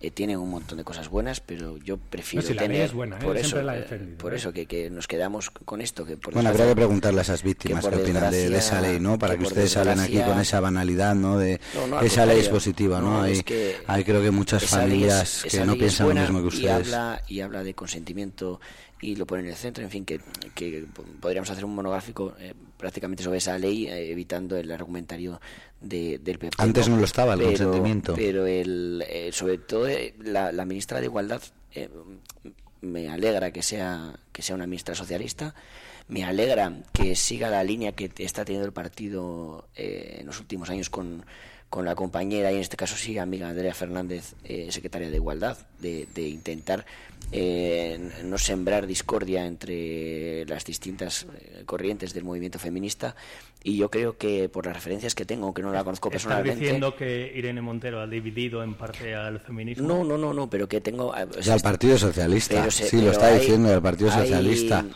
eh, tiene un montón de cosas buenas, pero yo prefiero No, si la ley tener es buena, ¿eh? por eso, la eh, defendido, por ¿eh? eso que, que nos quedamos con esto que por Bueno, habría que preguntarle a esas víctimas que qué opinan de, de esa ley, ¿no? Para que ustedes hablen aquí con esa banalidad, ¿no? De No, no, al esa ley es positiva, ¿no? No, hay, es que hay creo que muchas familias es- que no piensan lo mismo que y ustedes. habla, y habla de consentimiento y lo pone en el centro, en fin, que, que podríamos hacer un monográfico eh, prácticamente sobre esa ley, eh, evitando el argumentario de, del PP. Antes no lo estaba, el pero, consentimiento. Pero el, eh, sobre todo eh, la, la ministra de Igualdad eh, me alegra que sea, que sea una ministra socialista. Me alegra que siga la línea que está teniendo el partido eh, en los últimos años con, con la compañera y en este caso sí amiga Andrea Fernández, eh, secretaria de Igualdad, de, de intentar eh, no sembrar discordia entre las distintas eh, corrientes del movimiento feminista y yo creo que por las referencias que tengo, aunque no la conozco ¿Estás personalmente, diciendo que Irene Montero ha dividido en parte al feminismo? no, no, no, no, pero que tengo eh, o Y sea, al Partido Socialista, pero se- sí, lo está hay- diciendo, el Partido Socialista. hay,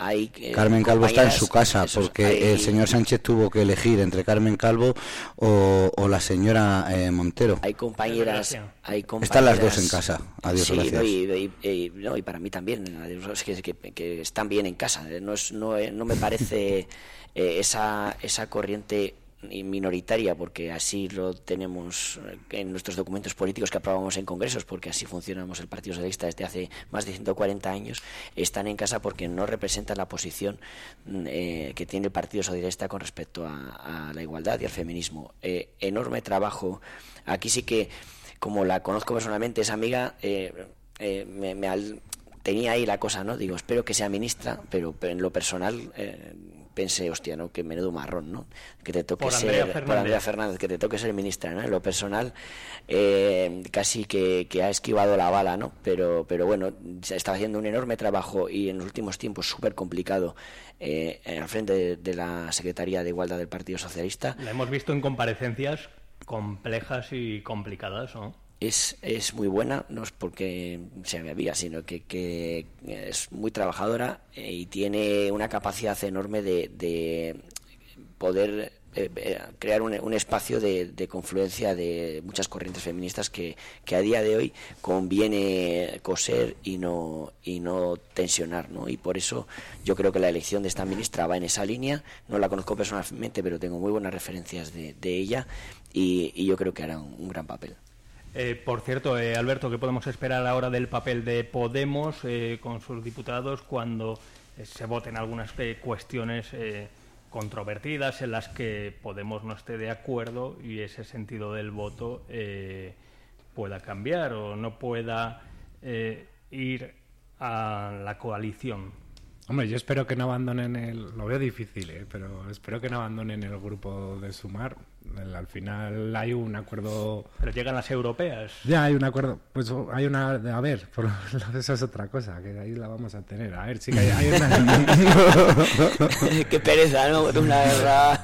eh, Carmen Calvo está en su casa esos- porque hay- el señor Sánchez tuvo que elegir entre Carmen Calvo o, o la señora eh, Montero. hay compañeras, hay compañeras Están las dos en casa. Adiós, sí, gracias. no, y, y- y- no, y para mí también adiós, es que, que- que están bien en casa no es no, eh, no me parece eh, esa esa corriente minoritaria porque así lo tenemos en nuestros documentos políticos que aprobamos en congresos porque así funcionamos el Partido Socialista desde hace más de 140 años están en casa porque no representan la posición mm, eh, que tiene el Partido Socialista con respecto a, a la igualdad y al feminismo. Eh, enorme trabajo. Aquí sí que como la conozco personalmente es amiga eh, eh, me, me al- tenía ahí la cosa no digo espero que sea ministra pero, pero en lo personal eh, pensé, hostia, ¿no? Que menudo marrón, ¿no? Que te toque Por ser, Andrea por. Andrea Fernández, que te toque ser ministra, ¿no? En lo personal, eh, casi que, que ha esquivado la bala, ¿no? Pero, pero bueno, se está haciendo un enorme trabajo y en los últimos tiempos súper complicado eh, al frente de, de la Secretaría de Igualdad del Partido Socialista. La hemos visto en comparecencias complejas y complicadas, ¿no? Es, es muy buena, no es porque sea mi amiga, sino que, que es muy trabajadora eh, y tiene una capacidad enorme de, de poder eh, eh, crear un, un espacio de, de confluencia de muchas corrientes feministas que, que a día de hoy conviene coser y no y no tensionar ¿no? y por eso yo creo que la elección de esta ministra va en esa línea no la conozco personalmente pero tengo muy buenas referencias de, de ella y, yo creo que hará un gran papel Eh, por cierto, eh, Alberto, ¿qué podemos esperar ahora del papel de Podemos eh, con sus diputados cuando se voten algunas cuestiones controvertidas en las que Podemos no esté de acuerdo y ese sentido del voto pueda cambiar o no pueda ir a la coalición? Hombre, yo espero que no abandonen el... Lo veo difícil, pero espero que no abandonen el grupo de Sumar. El- al final hay un acuerdo... Pero llegan las europeas. Ya hay un acuerdo, pues hay una... A ver, por- eso es otra cosa, que ahí la vamos a tener. A ver, sí que hay, hay una... Qué pereza, ¿no? Una guerra.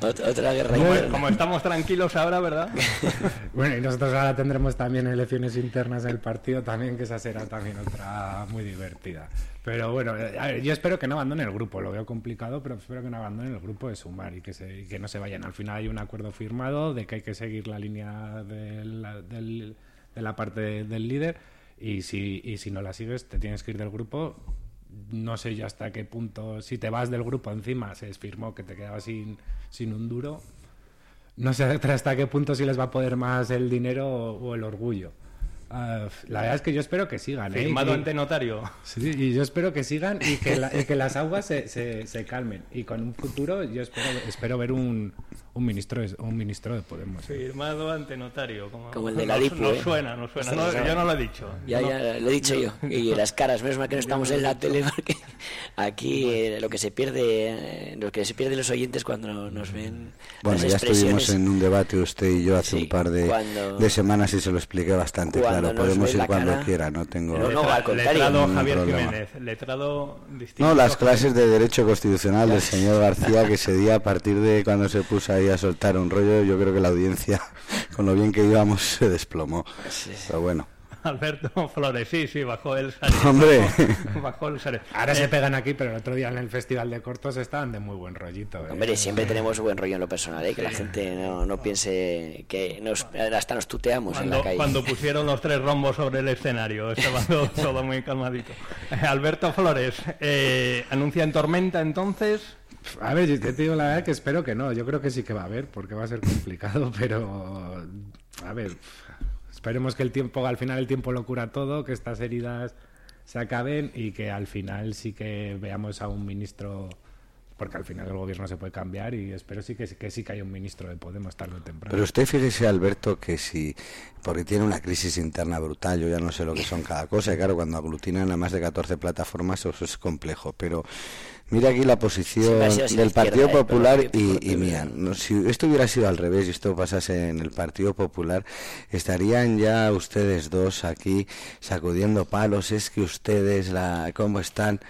Otra, guerra. Como, interna. como estamos tranquilos ahora, ¿verdad? Bueno, y nosotros ahora tendremos también elecciones internas en el partido también, que esa será también otra muy divertida. Pero bueno, eh, a ver, yo espero que no abandonen el grupo, lo veo complicado, pero espero que no abandonen el grupo de Sumar y que, se, y que no se vayan. Al final hay un acuerdo firmado de que hay que seguir la línea de la, del- de la parte del líder y si, y si no la sigues te tienes que ir del grupo. No sé yo hasta qué punto, si te vas del grupo encima, se firmó que te quedabas sin, sin un duro. No sé hasta qué punto si les va a poder más el dinero o, el orgullo Uh, la verdad es que yo espero que sigan. ¿eh? Firmado ante notario. Sí, y yo espero que sigan y que, la, y que las aguas se, se, se, calmen. Y con un futuro yo espero, espero ver un, un ministro de, un ministro de Podemos. Firmado ante notario. Como, como el de la DIPU. No, ¿eh? no suena, no suena. No, yo no lo he dicho. Ya, no, ya lo he dicho yo. Y las caras, menos mal que no estamos en la tele porque aquí eh, lo que se pierde, eh, lo que se pierde los oyentes cuando nos ven. Bueno, ya estuvimos en un debate usted y yo hace Sí, un par de, cuando- de semanas y se lo expliqué bastante claro. Podemos ir cuando cara- quiera, no tengo No, no, al contrario. Letrado Javier problema. Jiménez. Letrado distinto. No, las clases de Derecho Constitucional del señor García, que ese día, a partir de cuando se puso ahí a soltar un rollo, yo creo que la audiencia, con lo bien que íbamos, se desplomó. Pero bueno. Alberto Flores, sí, sí, bajó el Sareb. Hombre. Bajó, bajó el. Ahora Eh, se pegan aquí, pero el otro día en el Festival de Cortos estaban de muy buen rollito. ¿eh? Hombre, siempre tenemos buen rollo en lo personal, ¿eh? que la gente no, no piense que nos, hasta nos tuteamos en la Cuando, calle. cuando pusieron los tres rombos sobre el escenario, estaba todo, todo muy calmadito. Eh, Alberto Flores, eh, ¿anuncian tormenta entonces? A ver, yo te digo la verdad que espero que no. Yo creo que sí que va a haber, porque va a ser complicado, pero a ver, esperemos que el tiempo, al final el tiempo lo cura todo, que estas heridas se acaben y que al final sí que veamos a un ministro, porque al final el gobierno se puede cambiar y espero sí que, que sí que haya un ministro de Podemos tarde o temprano. Pero usted fíjese, Alberto, que si, porque tiene una crisis interna brutal, yo ya no sé lo que son cada cosa, y claro, cuando aglutinan a más de 14 plataformas eso es complejo, pero mira aquí la posición del Partido ¿eh? Popular y, y mía. No, si esto hubiera sido al revés y esto pasase en el Partido Popular, estarían ya ustedes dos aquí sacudiendo palos, es que ustedes, la, ¿cómo están?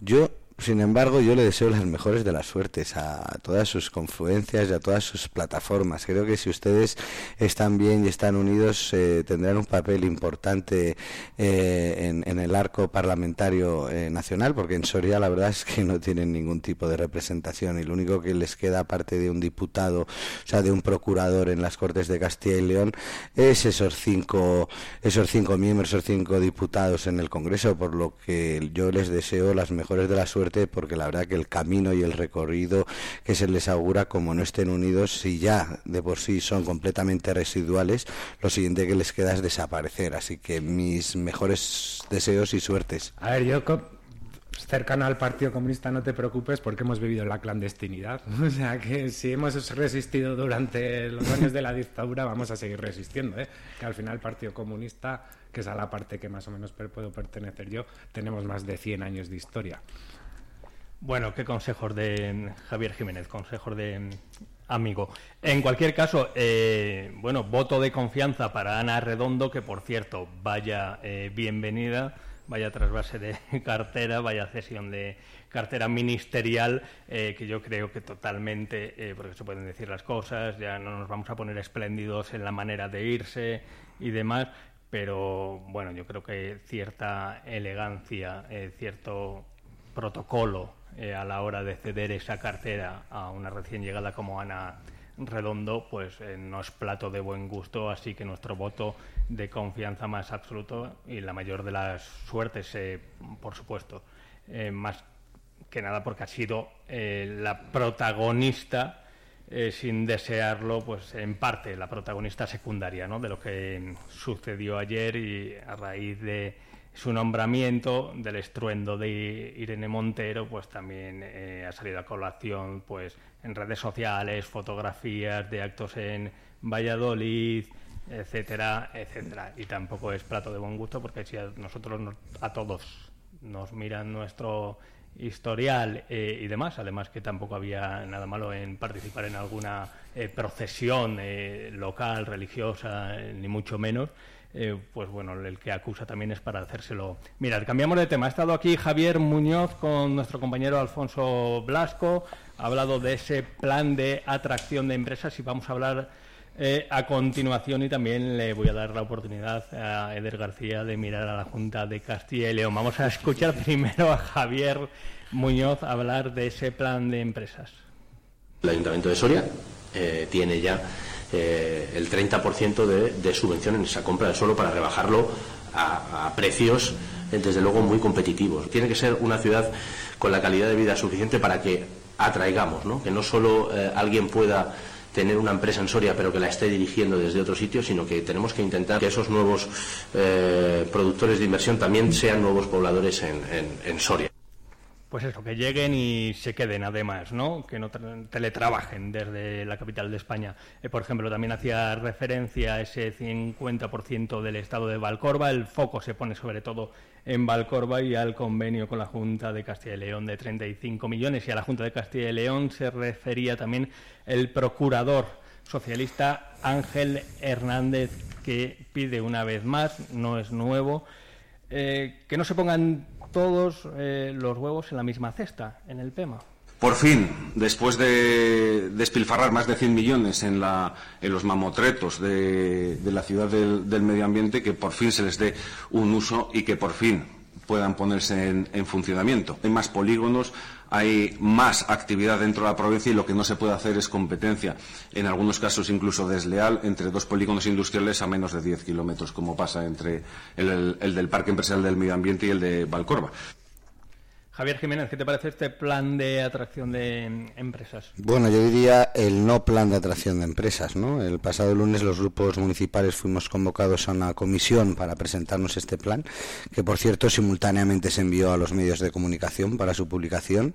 Yo sin embargo, yo le deseo las mejores de las suertes a todas sus confluencias y a todas sus plataformas. Creo que si ustedes están bien y están unidos, eh, tendrán un papel importante eh, en, en el arco parlamentario eh, nacional, porque en Soria la verdad es que no tienen ningún tipo de representación y lo único que les queda, aparte de un diputado, o sea, de un procurador en las Cortes de Castilla y León, es esos cinco, esos cinco miembros, esos cinco diputados en el Congreso, por lo que yo les deseo las mejores de la porque la verdad que el camino y el recorrido que se les augura, como no estén unidos, si ya de por sí son completamente residuales, lo siguiente que les queda es desaparecer. Así que mis mejores deseos y suertes. A ver, yo cercano al Partido Comunista no te preocupes porque hemos vivido la clandestinidad. O sea que si hemos resistido durante los años de la dictadura, vamos a seguir resistiendo. ¿eh? Que al final el Partido Comunista, que es a la parte que más o menos puedo pertenecer yo, tenemos más de 100 años de historia. Bueno, qué consejos de Javier Jiménez, consejos de amigo. En cualquier caso, eh, bueno, voto de confianza para Ana Redondo, que por cierto, vaya eh, bienvenida, vaya trasvase de cartera, vaya cesión de cartera ministerial, eh, que yo creo que totalmente, eh, porque se pueden decir las cosas, ya no nos vamos a poner espléndidos en la manera de irse y demás, pero bueno, yo creo que cierta elegancia, eh, cierto protocolo eh, a la hora de ceder esa cartera a una recién llegada como Ana Redondo, pues eh, no es plato de buen gusto, así que nuestro voto de confianza más absoluto y la mayor de las suertes, eh, por supuesto, más que nada porque ha sido la protagonista, sin desearlo, pues en parte la protagonista secundaria ¿no? de lo que sucedió ayer y a raíz de su nombramiento, del estruendo de Irene Montero, pues también eh, ha salido a colación pues en redes sociales, fotografías de actos en Valladolid, etcétera, etcétera. Y tampoco es plato de buen gusto porque si a nosotros, nos- a todos, nos miran nuestro historial eh, y demás, además que tampoco había nada malo en participar en alguna eh, procesión eh, local, religiosa, ni mucho menos, eh, pues bueno, el que acusa también es para hacérselo. Mirad, cambiamos de tema. Ha estado aquí Javier Muñoz con nuestro compañero Alfonso Blasco, ha hablado de ese plan de atracción de empresas y vamos a hablar eh, a continuación y también le voy a dar la oportunidad a Eder García de mirar a la Junta de Castilla y León. Vamos a escuchar primero a Javier Muñoz hablar de ese plan de empresas. El Ayuntamiento de Soria eh, tiene ya eh, el 30% de, de subvención en esa compra de suelo para rebajarlo a, precios, eh, desde luego, muy competitivos. Tiene que ser una ciudad con la calidad de vida suficiente para que atraigamos, ¿no? que no solo eh, alguien pueda tener una empresa en Soria pero que la esté dirigiendo desde otro sitio, sino que tenemos que intentar que esos nuevos productores de inversión también sean nuevos pobladores en Soria. Pues eso, que lleguen y se queden además, ¿no? Que no teletrabajen desde la capital de España. Eh, por ejemplo, también hacía referencia a ese 50% del estado de Valcorba. El foco se pone sobre todo en Valcorba y al convenio con la Junta de Castilla y León de 35 millones. Y a la Junta de Castilla y León se refería también el procurador socialista Ángel Hernández, que pide una vez más, no es nuevo, eh, que no se pongan todos eh, los huevos en la misma cesta, en el PEMA. Por fin, después de despilfarrar más de 100 millones en, los mamotretos de, la ciudad del, medio ambiente, que por fin se les dé un uso y que por fin puedan ponerse en funcionamiento. Hay más polígonos, hay más actividad dentro de la provincia y lo que no se puede hacer es competencia, en algunos casos incluso desleal, entre dos polígonos industriales a menos de 10 kilómetros, como pasa entre el, el del Parque Empresarial del Medio Ambiente y el de Valcorba. Javier Jiménez, ¿qué te parece este plan de atracción de empresas? Bueno, yo diría el no plan de atracción de empresas, ¿no? El pasado lunes los grupos municipales fuimos convocados a una comisión para presentarnos este plan, que por cierto simultáneamente se envió a los medios de comunicación para su publicación.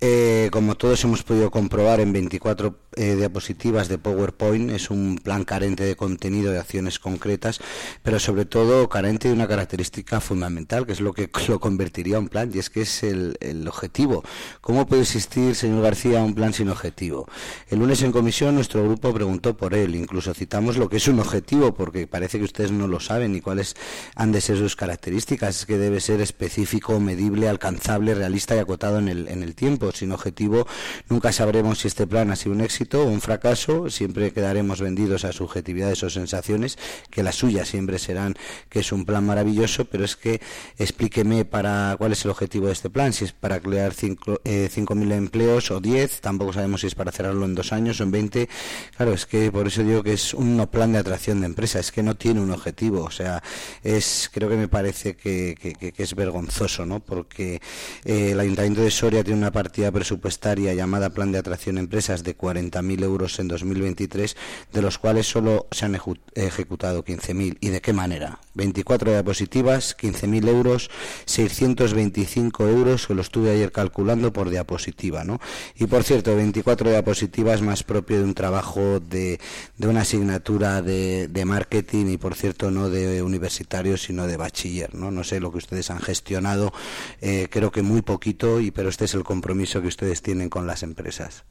Eh, como todos hemos podido comprobar en 24 eh, diapositivas de PowerPoint, es un plan carente de contenido, de acciones concretas, pero sobre todo carente de una característica fundamental, que es lo que lo convertiría en plan, y es que es el el, objetivo. ¿Cómo puede existir, señor García, un plan sin objetivo? El lunes en comisión nuestro grupo preguntó por él, incluso citamos lo que es un objetivo, porque parece que ustedes no lo saben ni cuáles han de ser sus características. Es que debe ser específico, medible, alcanzable, realista y acotado en el, en el tiempo. Sin objetivo nunca sabremos si este plan ha sido un éxito o un fracaso. Siempre quedaremos vendidos a subjetividades o sensaciones, que las suyas siempre serán que es un plan maravilloso, pero es que explíqueme para cuál es el objetivo de este plan si es para crear 5.000 eh, empleos o 10, tampoco sabemos si es para cerrarlo en dos años o en 20. Claro, es que por eso digo que es un plan de atracción de empresas, es que no tiene un objetivo, o sea, es creo que me parece que, es vergonzoso, ¿no? Porque eh, el Ayuntamiento de Soria tiene una partida presupuestaria llamada Plan de Atracción de Empresas de 40.000 euros en 2023, de los cuales solo se han ejecutado 15.000. ¿Y de qué manera? 24 diapositivas, 15.000 euros, 625 euros que lo estuve ayer calculando por diapositiva, ¿no? Y por cierto, 24 diapositivas más propio de un trabajo de, de una asignatura de, de, marketing y por cierto no de universitario sino de bachiller, ¿no? No sé lo que ustedes han gestionado, eh, creo que muy poquito, y pero este es el compromiso que ustedes tienen con las empresas.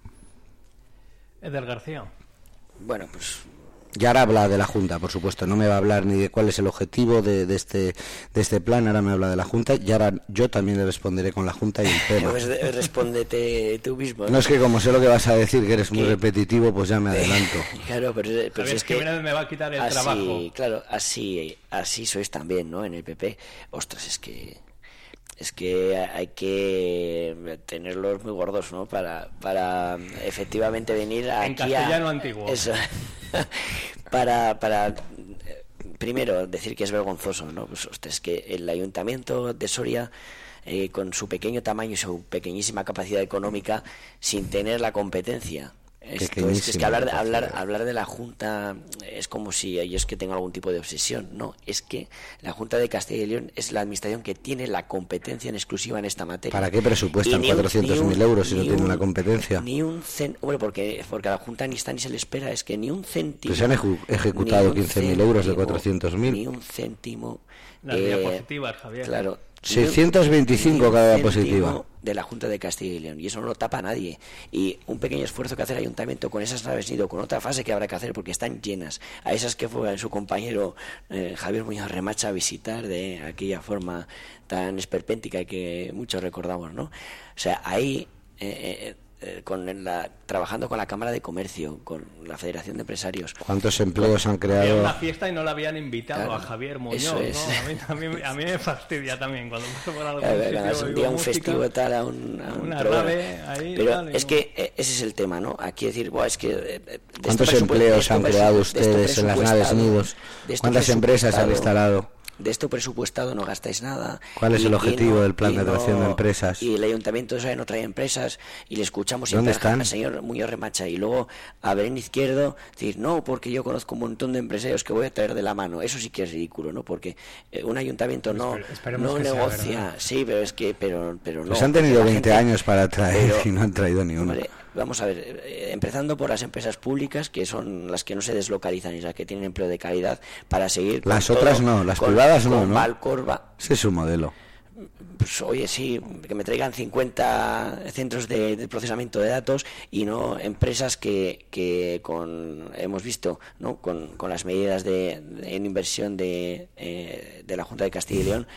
Eder García. Bueno, pues y ahora habla de la Junta, por supuesto. No me va a hablar ni de cuál es el objetivo de, este, de este plan, ahora me habla de la Junta y ahora yo también le responderé con la Junta y el tema. Pues respóndete tú mismo. ¿no? es que como sé lo que vas a decir, que eres muy repetitivo, pues ya me adelanto. claro, pero, es que... me va a quitar el trabajo. Claro, así, así sois también, ¿no? En el PP. Ostras, es que es que hay que tenerlos muy gordos, ¿no? Para, para efectivamente venir aquí en castellano antiguo. Eso, para, para primero decir que es vergonzoso, ¿no? Pues, es que el ayuntamiento de Soria eh, con su pequeño tamaño y su pequeñísima capacidad económica, sin tener la competencia es, que hablar de, hablar, hablar de la Junta es como si ellos que tengan algún tipo de obsesión. No, es que la Junta de Castilla y León es la administración que tiene la competencia en exclusiva en esta materia. ¿Para qué presupuestan 400.000 euros si no tienen la competencia? Ni un. Bueno, porque, porque a la Junta ni está ni se le espera, es que ni un céntimo. Pues se han ejecutado 15.000 euros de 400.000. Ni un céntimo. Las eh, diapositivas, Javier. Claro. 625 cada diapositiva de la Junta de Castilla y León y eso no lo tapa nadie. Y un pequeño esfuerzo que hace el ayuntamiento con esas naves ido con otra fase que habrá que hacer porque están llenas. A esas que fue su compañero eh, Javier Muñoz Remacha a visitar de aquella forma tan esperpéntica que muchos recordamos no o sea ahí eh, eh, con la, trabajando con la Cámara de Comercio, con la Federación de Empresarios. ¿Cuántos empleos han creado? Había una fiesta y no la habían invitado a Javier Muñoz. A, mí, a, mí, me fastidia también cuando por algo un día un festivo tal, a un, una nave ahí, Pero es que eh, ese es el tema, ¿no? Aquí decir, es que... Eh, ¿Cuántos empleos han creado ustedes en las naves nidos? ¿Cuántas empresas han instalado? De esto presupuestado no gastáis nada. ¿Cuál es y- el objetivo no- del plan de no- atracción de empresas? Y el ayuntamiento sabe, no trae empresas y le escuchamos ¿Dónde siempre están? al señor Muñoz Remacha y luego a Belén Izquierdo decir, no, porque yo conozco un montón de empresarios que voy a traer de la mano. Eso sí que es ridículo, ¿no? Porque eh, un ayuntamiento no, no sea negocia. sí, pero es que, pero, pero no. Pues han porque tenido la 20 gente- años para traer pero- y no han traído ni uno. Hombre, vamos a ver, eh, empezando por las empresas públicas, que son las que no se deslocalizan y las que tienen empleo de calidad, para seguir. Las todo, otras no, las con- privadas no, ¿no? Valcorba. Ese es su modelo. Pues, oye, sí, que me traigan 50 centros de, de procesamiento de datos y no empresas que, que con, hemos visto, ¿no? con, con las medidas de, de- en inversión de, eh, de la Junta de Castilla y León,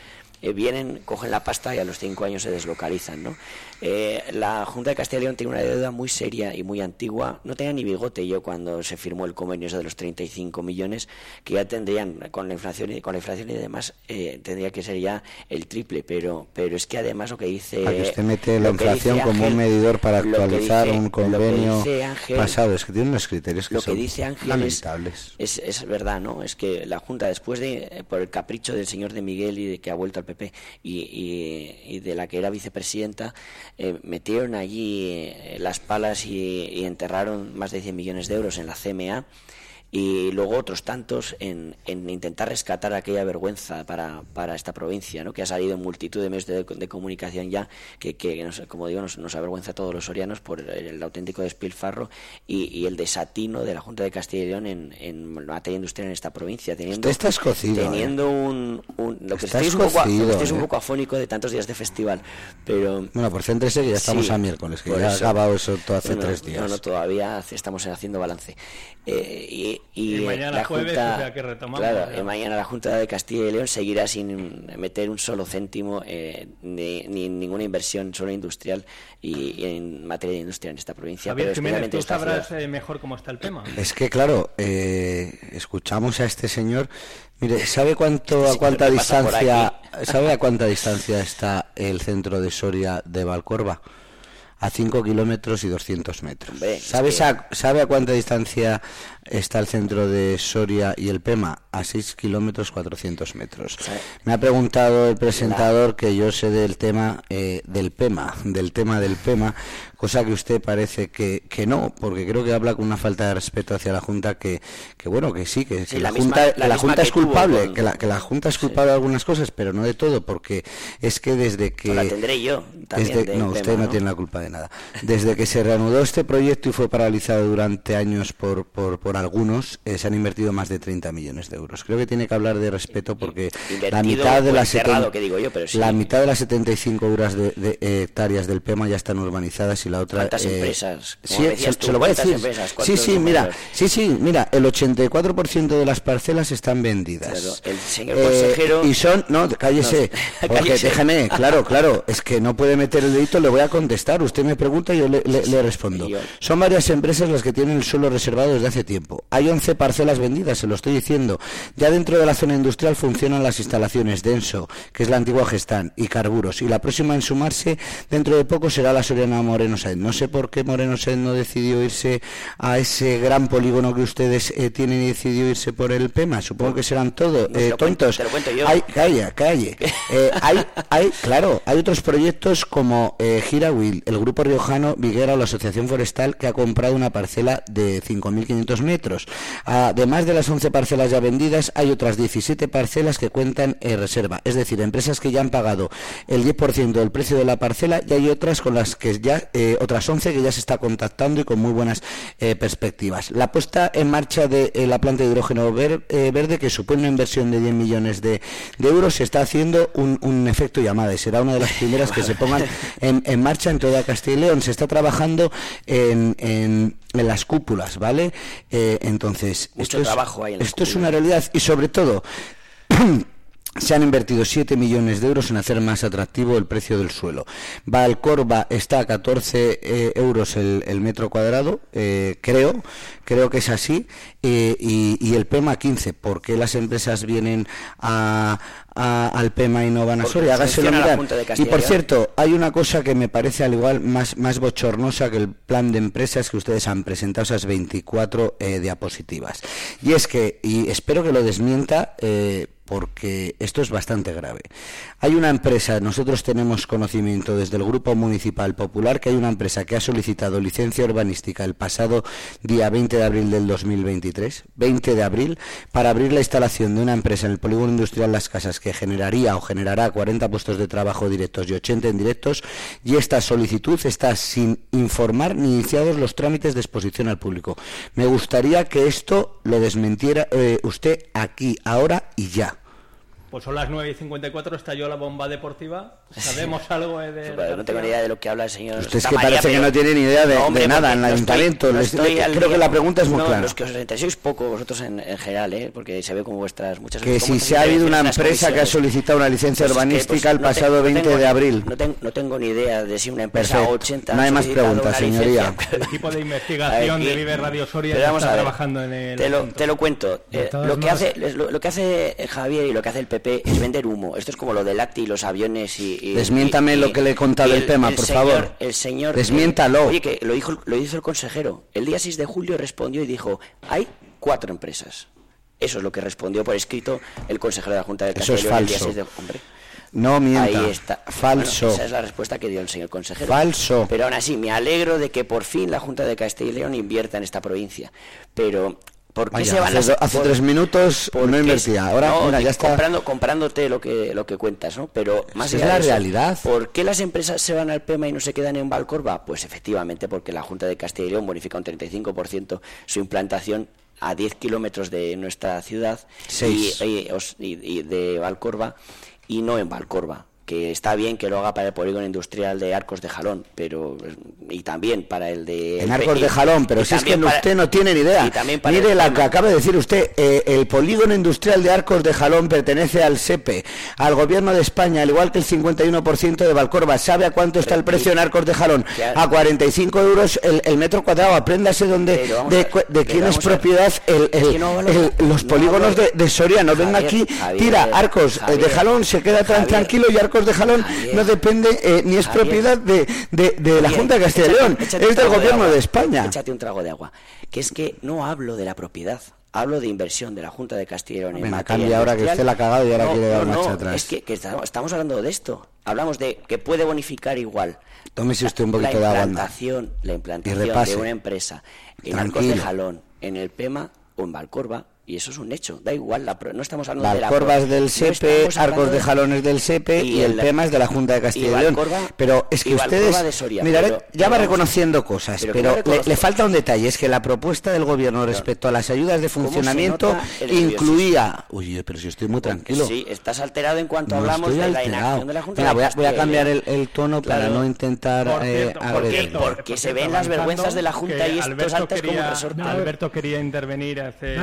eh, vienen, cogen la pasta y a los cinco años se deslocalizan. ¿no? Eh, la Junta de Castilla y León tiene una deuda muy seria y muy antigua. No tenía ni bigote yo cuando se firmó el convenio de los 35 millones, que ya tendrían, con la inflación y, con la inflación y demás, eh, tendría que ser ya el triple. Pero, pero es que además lo que dice. Para que usted mete la inflación como un medidor para actualizar dice- un convenio Ángel- pasado. Es que tiene unos criterios que lo que son dice Ángel es, lamentables. es, es verdad, ¿no? Es que la Junta, después de, eh, por el capricho del señor de Miguel y de que ha vuelto al PP y, y- y de la que era vicepresidenta, eh, metieron allí eh, las palas y, y enterraron más de 100 millones de euros en la CMA y luego otros tantos en, en intentar rescatar aquella vergüenza para, para esta provincia, ¿no? que ha salido en multitud de medios de, de comunicación ya, que, que nos- como digo, nos, nos avergüenza a todos los sorianos por el, auténtico despilfarro y, y el desatino de la Junta de Castilla y León en, en materia industrial en esta provincia, teniendo, Usted está escocido, teniendo un, un- Lo que Está estoy es un poco, escocido, lo que estoy es un ¿eh? poco afónico de tantos días de festival, pero... Bueno, por céntrese que ya estamos Sí, a miércoles, que ya ha eso. acabado eso todo hace Bueno, tres días. No, no, todavía estamos haciendo balance. Eh, y, y, Y mañana la jueves, Junta, o sea que retomamos claro, eh, mañana la Junta de Castilla y León seguirá sin meter un solo céntimo eh, ni, ni ninguna inversión solo industrial y, y en materia de industria en esta provincia. Javier pero Jiménez, tú sabrás ciudad. eh, mejor cómo está el tema. Es que claro, eh, escuchamos a este señor. Mire, ¿sabe cuánto Este a cuánta distancia sabe a cuánta distancia está el centro de Soria de Valcorba? A 5 kilómetros y 200 metros. Hombre, es ¿Sabe, que- sa- ¿Sabe a cuánta distancia está el centro de Soria y el PEMA? A 6 kilómetros 400 metros. Me ha preguntado el presentador que yo sé del tema eh, del PEMA, del tema del PEMA, cosa que usted parece que, que no, porque creo que habla con una falta de respeto hacia la Junta que, que bueno, que sí, que, Sí, que la la, misma- Junta, la la Junta es culpable, con- que, la, que la Junta es culpable de algunas cosas, pero no de todo, porque es que desde que... La tendré yo también desde- no, usted no ¿no? tiene la culpa de nada. Desde que se reanudó este proyecto y fue paralizado durante años por, por, por algunos, eh, se han invertido más de 30 millones de euros. Creo que tiene que hablar de respeto porque la mitad de o las enterrado, seten- que digo yo, pero sí. la mitad de las 75 euros de, de, eh, hectáreas del PEMA ya están urbanizadas y la otra ¿Cuántas eh, empresas? Como sí, decías se, tú, se lo voy a ¿cuántas decir. empresas? Sí, ¿Cuántos sí, mira, números? sí, sí, mira, el 84% de las parcelas están vendidas. Claro, el señor consejero- y son, no, cállese, No, porque cállese. déjeme, claro, claro, es que no puede meter el dedito, le voy a contestar. Usted me pregunta y yo le, le- le respondo. yo- Son varias empresas las que tienen el suelo reservado desde hace tiempo. Hay 11 parcelas vendidas, se lo estoy diciendo. Ya dentro de la zona industrial funcionan las instalaciones Denso, que es la antigua Gestán, y Carburos. Y la próxima en sumarse dentro de poco será la Soriana Moreno Sáenz. No sé por qué Moreno Sáenz no decidió irse a ese gran polígono que ustedes eh, tienen y decidió irse por el PEMA. Supongo que serán todos No, eh, tontos. te lo cuento yo. Hay, calla, calle. Eh, hay, hay, claro, hay otros proyectos como eh, Girawill, el grupo riojano Viguera o la Asociación Forestal que ha comprado una parcela de 5.500 metros. Además de las 11 parcelas ya vendidas, hay otras 17 parcelas que cuentan en reserva. Es decir, empresas que ya han pagado el 10% del precio de la parcela y hay otras con las que ya, eh, otras 11 que ya se está contactando y con muy buenas eh, perspectivas. La puesta en marcha de eh, la planta de hidrógeno ver- verde, que supone una inversión de 10 millones de, de euros, se está haciendo un, un efecto llamada y será una de las primeras que se pongan en, en marcha en toda Castilla y León. Se está trabajando en, en- en las cúpulas, ¿vale? Eh, entonces, Mucho esto es- trabajo hay en esto es una realidad y sobre todo se han invertido 7 millones de euros en hacer más atractivo el precio del suelo. Valcorba está a 14 eh, euros el, el metro cuadrado, eh, creo, creo que es así, eh, y, y el PEMA 15. ¿Por qué las empresas vienen a, a- al PEMA y no van a Soria? Hágaselo mirar. Y por cierto, hay una cosa que me parece al igual más, más bochornosa que el plan de empresas que ustedes han presentado, esas 24 eh, diapositivas. Y es que, y espero que lo desmienta, eh, porque esto es bastante grave. Hay una empresa, nosotros tenemos conocimiento desde el Grupo Municipal Popular que hay una empresa que ha solicitado licencia urbanística el pasado día 20 de abril del 2023, 20 de abril, para abrir la instalación de una empresa en el polígono industrial Las Casas que generaría o generará 40 puestos de trabajo directos y 80 indirectos y esta solicitud está sin informar ni iniciados los trámites de exposición al público. Me gustaría que esto lo desmentiera eh, usted aquí, ahora y ya. Pues son las 9 y 54, estalló la bomba deportiva. ¿Sabemos algo de.? no tengo ni idea de lo que habla el señor. Usted es que parece que no tiene ni idea de, nada en el ayuntamiento. creo que la pregunta es muy clara. Los que os interesáis poco, vosotros en, general, ¿eh? porque se ve como vuestras muchas Que si se ha habido una empresa que ha solicitado una licencia pues urbanística el pasado 20 de abril. No, tengo ni idea de si una empresa 80. No hay más preguntas, señoría. El equipo de investigación de Vive Radio Soria está trabajando en el. Te lo cuento. Eh, lo que hace Javier y lo que hace el es vender humo. Esto es como lo del ACTI y los aviones y... Desmiéntame lo que le he contado el, tema, por favor. El señor... Desmiéntalo. oye, que lo, dijo, lo hizo el consejero. El día 6 de julio respondió y dijo, hay cuatro empresas. Eso es lo que respondió por escrito el consejero de la Junta de Eso es falso. El día 6 de... Hombre, no mienta. Ahí está. Falso. esa es la respuesta que dio el señor consejero. Falso. Pero aún así, me alegro de que por fin la Junta de Castilla y León invierta en esta provincia. Pero hace, tres minutos no invertía, ahora ya está... Comprando, comprándote lo que, lo que cuentas, ¿no? Pero más es la realidad. ¿Por qué las empresas se van al PEMA y no se quedan en Valcorba? Pues efectivamente porque la Junta de Castilla y León bonifica un 35% su implantación a 10 kilómetros de nuestra ciudad y, y, de Valcorba y no en Valcorba que está bien que lo haga para el polígono industrial de Arcos de Jalón, pero y también para el de en Arcos de Jalón, pero si es que usted no tiene ni idea. Mire la que acaba de decir usted, eh, el polígono industrial de Arcos de Jalón pertenece al SEPE, al gobierno de España, al igual que el 51% de Valcorba. ¿Sabe a cuánto está el precio en Arcos de Jalón? A 45 euros el, metro cuadrado. Apréndase donde de, quién es propiedad los polígonos de, Soria. No venga aquí, tira Arcos eh, de Jalón, se queda tan tranquilo y Arcos de Jalón no depende eh, ni es propiedad de, de, la Junta de Castilla y León, es del gobierno de, España. Échate un trago de agua. Que es que no hablo de la propiedad, hablo de inversión de la Junta de Castilla y León. Venga, cambia ahora que usted la ha cagado y ahora quiere dar marcha atrás. Es que, estamos, hablando de esto. Hablamos de que puede bonificar igual. Tómese usted un poquito de agua. La implantación, la implantación de una empresa en Arcos de Jalón, en el PEMA o en Valcorba y eso es un hecho, da igual, la no estamos hablando de la corvas del SEPE, arcos de jalones del SEPE y, el, tema es de la Junta de Castilla y León. Pero es que ustedes, mira, ya va reconociendo cosas, pero, le, falta un detalle, es que la propuesta del gobierno respecto a las ayudas de funcionamiento incluía... Uy, pero si estoy muy tranquilo. Sí, estás alterado en cuanto hablamos de la inacción de la Junta mira, voy, a, voy a cambiar el, tono para no intentar eh, Porque se ven las vergüenzas de la Junta y estos altos como resorte. Alberto quería intervenir hace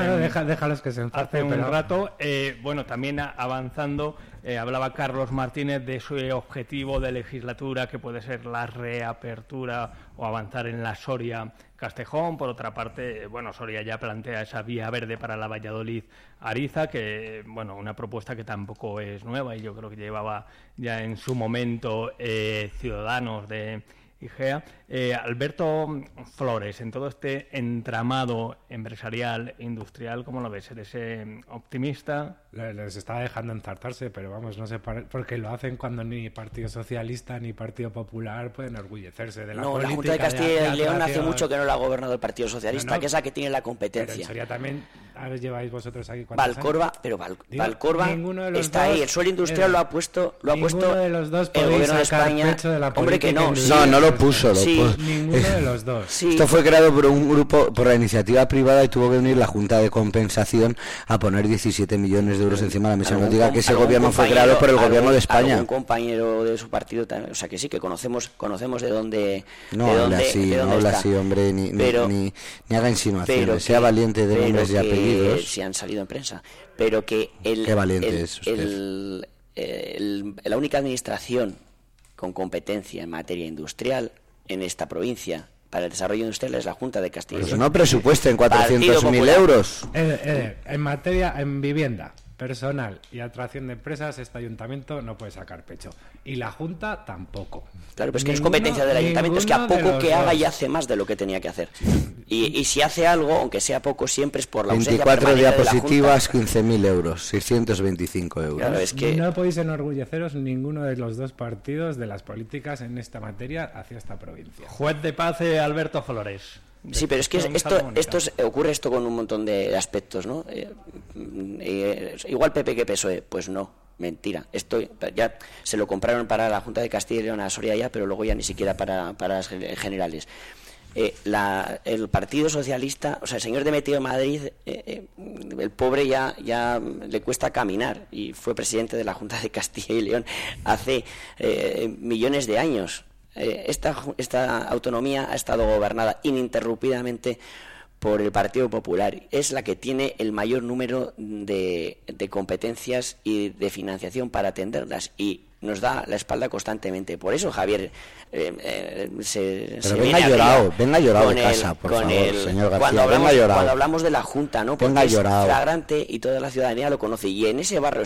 déjalos que se Hace un rato, eh, bueno, también avanzando, eh, hablaba Carlos Martínez de su objetivo de legislatura, que puede ser la reapertura o avanzar en la Soria Castejón. Por otra parte, bueno, Soria ya plantea esa vía verde para la Valladolid Ariza, que, bueno, una propuesta que tampoco es nueva y yo creo que llevaba ya en su momento eh, Ciudadanos de IGEA. Eh, Alberto Flores, en todo este entramado empresarial, industrial, ¿cómo lo ves? ¿Eres eh, optimista? Les está dejando enzartarse, pero vamos, no sé, porque lo hacen cuando ni Partido Socialista ni Partido Popular pueden orgullecerse de la no, la Junta de Castilla y León hace mucho que no la ha gobernado el Partido Socialista, que es la que tiene la competencia. Pero también, a ver, lleváis vosotros aquí Valcorba, pero Valcorba está ahí, el suelo industrial lo ha puesto, lo ha puesto de los dos el gobierno de España. De la Hombre que no, no, no lo puso, lo pues, ninguno de los dos. Esto fue creado por un grupo, por la iniciativa privada y tuvo que venir la Junta de Compensación a poner 17 millones de euros encima de la mesa. No diga que ese gobierno fue creado por el gobierno de España. Un compañero de su partido también, o sea que sí, que conocemos conocemos de dónde. No habla así, no habla así, hombre, ni, ni, haga insinuaciones, sea valiente de nombres y apellidos. Si han salido en prensa. Pero que el. Qué valiente es la única administración con competencia en materia industrial en esta provincia para el desarrollo industrial es la Junta de Castilla y Pues no presupuesten 400.000 euros. Eh, eh, en materia, en vivienda. Personal y atracción de empresas, este ayuntamiento no puede sacar pecho. Y la Junta tampoco. Claro, pero es que es competencia del ayuntamiento, es que a poco que haga ya hace más de lo que tenía que hacer. Y, y si hace algo, aunque sea poco, siempre es por la ausencia 24 permanente de la diapositivas, Junta. 15.000 euros, 625 euros. Claro, es que No podéis enorgulleceros ninguno de los dos partidos de las políticas en esta materia hacia esta provincia. Juez de paz eh, Alberto Flores. Sí, pero es que esto, esto es- ocurre esto con un montón de aspectos, ¿no? Eh, mm, eh, igual PP que PSOE, pues no, mentira. Esto ya se lo compraron para la Junta de Castilla y León a Soria ya, pero luego ya ni siquiera para, para las gen- generales. Eh, la- el Partido Socialista, o sea, el señor de Metido de Madrid, eh, eh, el pobre ya, ya le cuesta caminar y fue presidente de la Junta de Castilla y León hace eh, millones de años. Eh, esta, esta autonomía ha estado gobernada ininterrumpidamente por el Partido Popular. Es la que tiene el mayor número de, de competencias y de financiación para atenderlas y nos da la espalda constantemente. Por eso Javier eh, eh, se, Pero se venga viene llorado, venga llorado de casa, por favor, el- señor García, cuando hablamos, venga llorado. cuando hablamos de la Junta, ¿no? Porque Venga es llorado. flagrante y toda la ciudadanía lo conoce. Y en ese barrio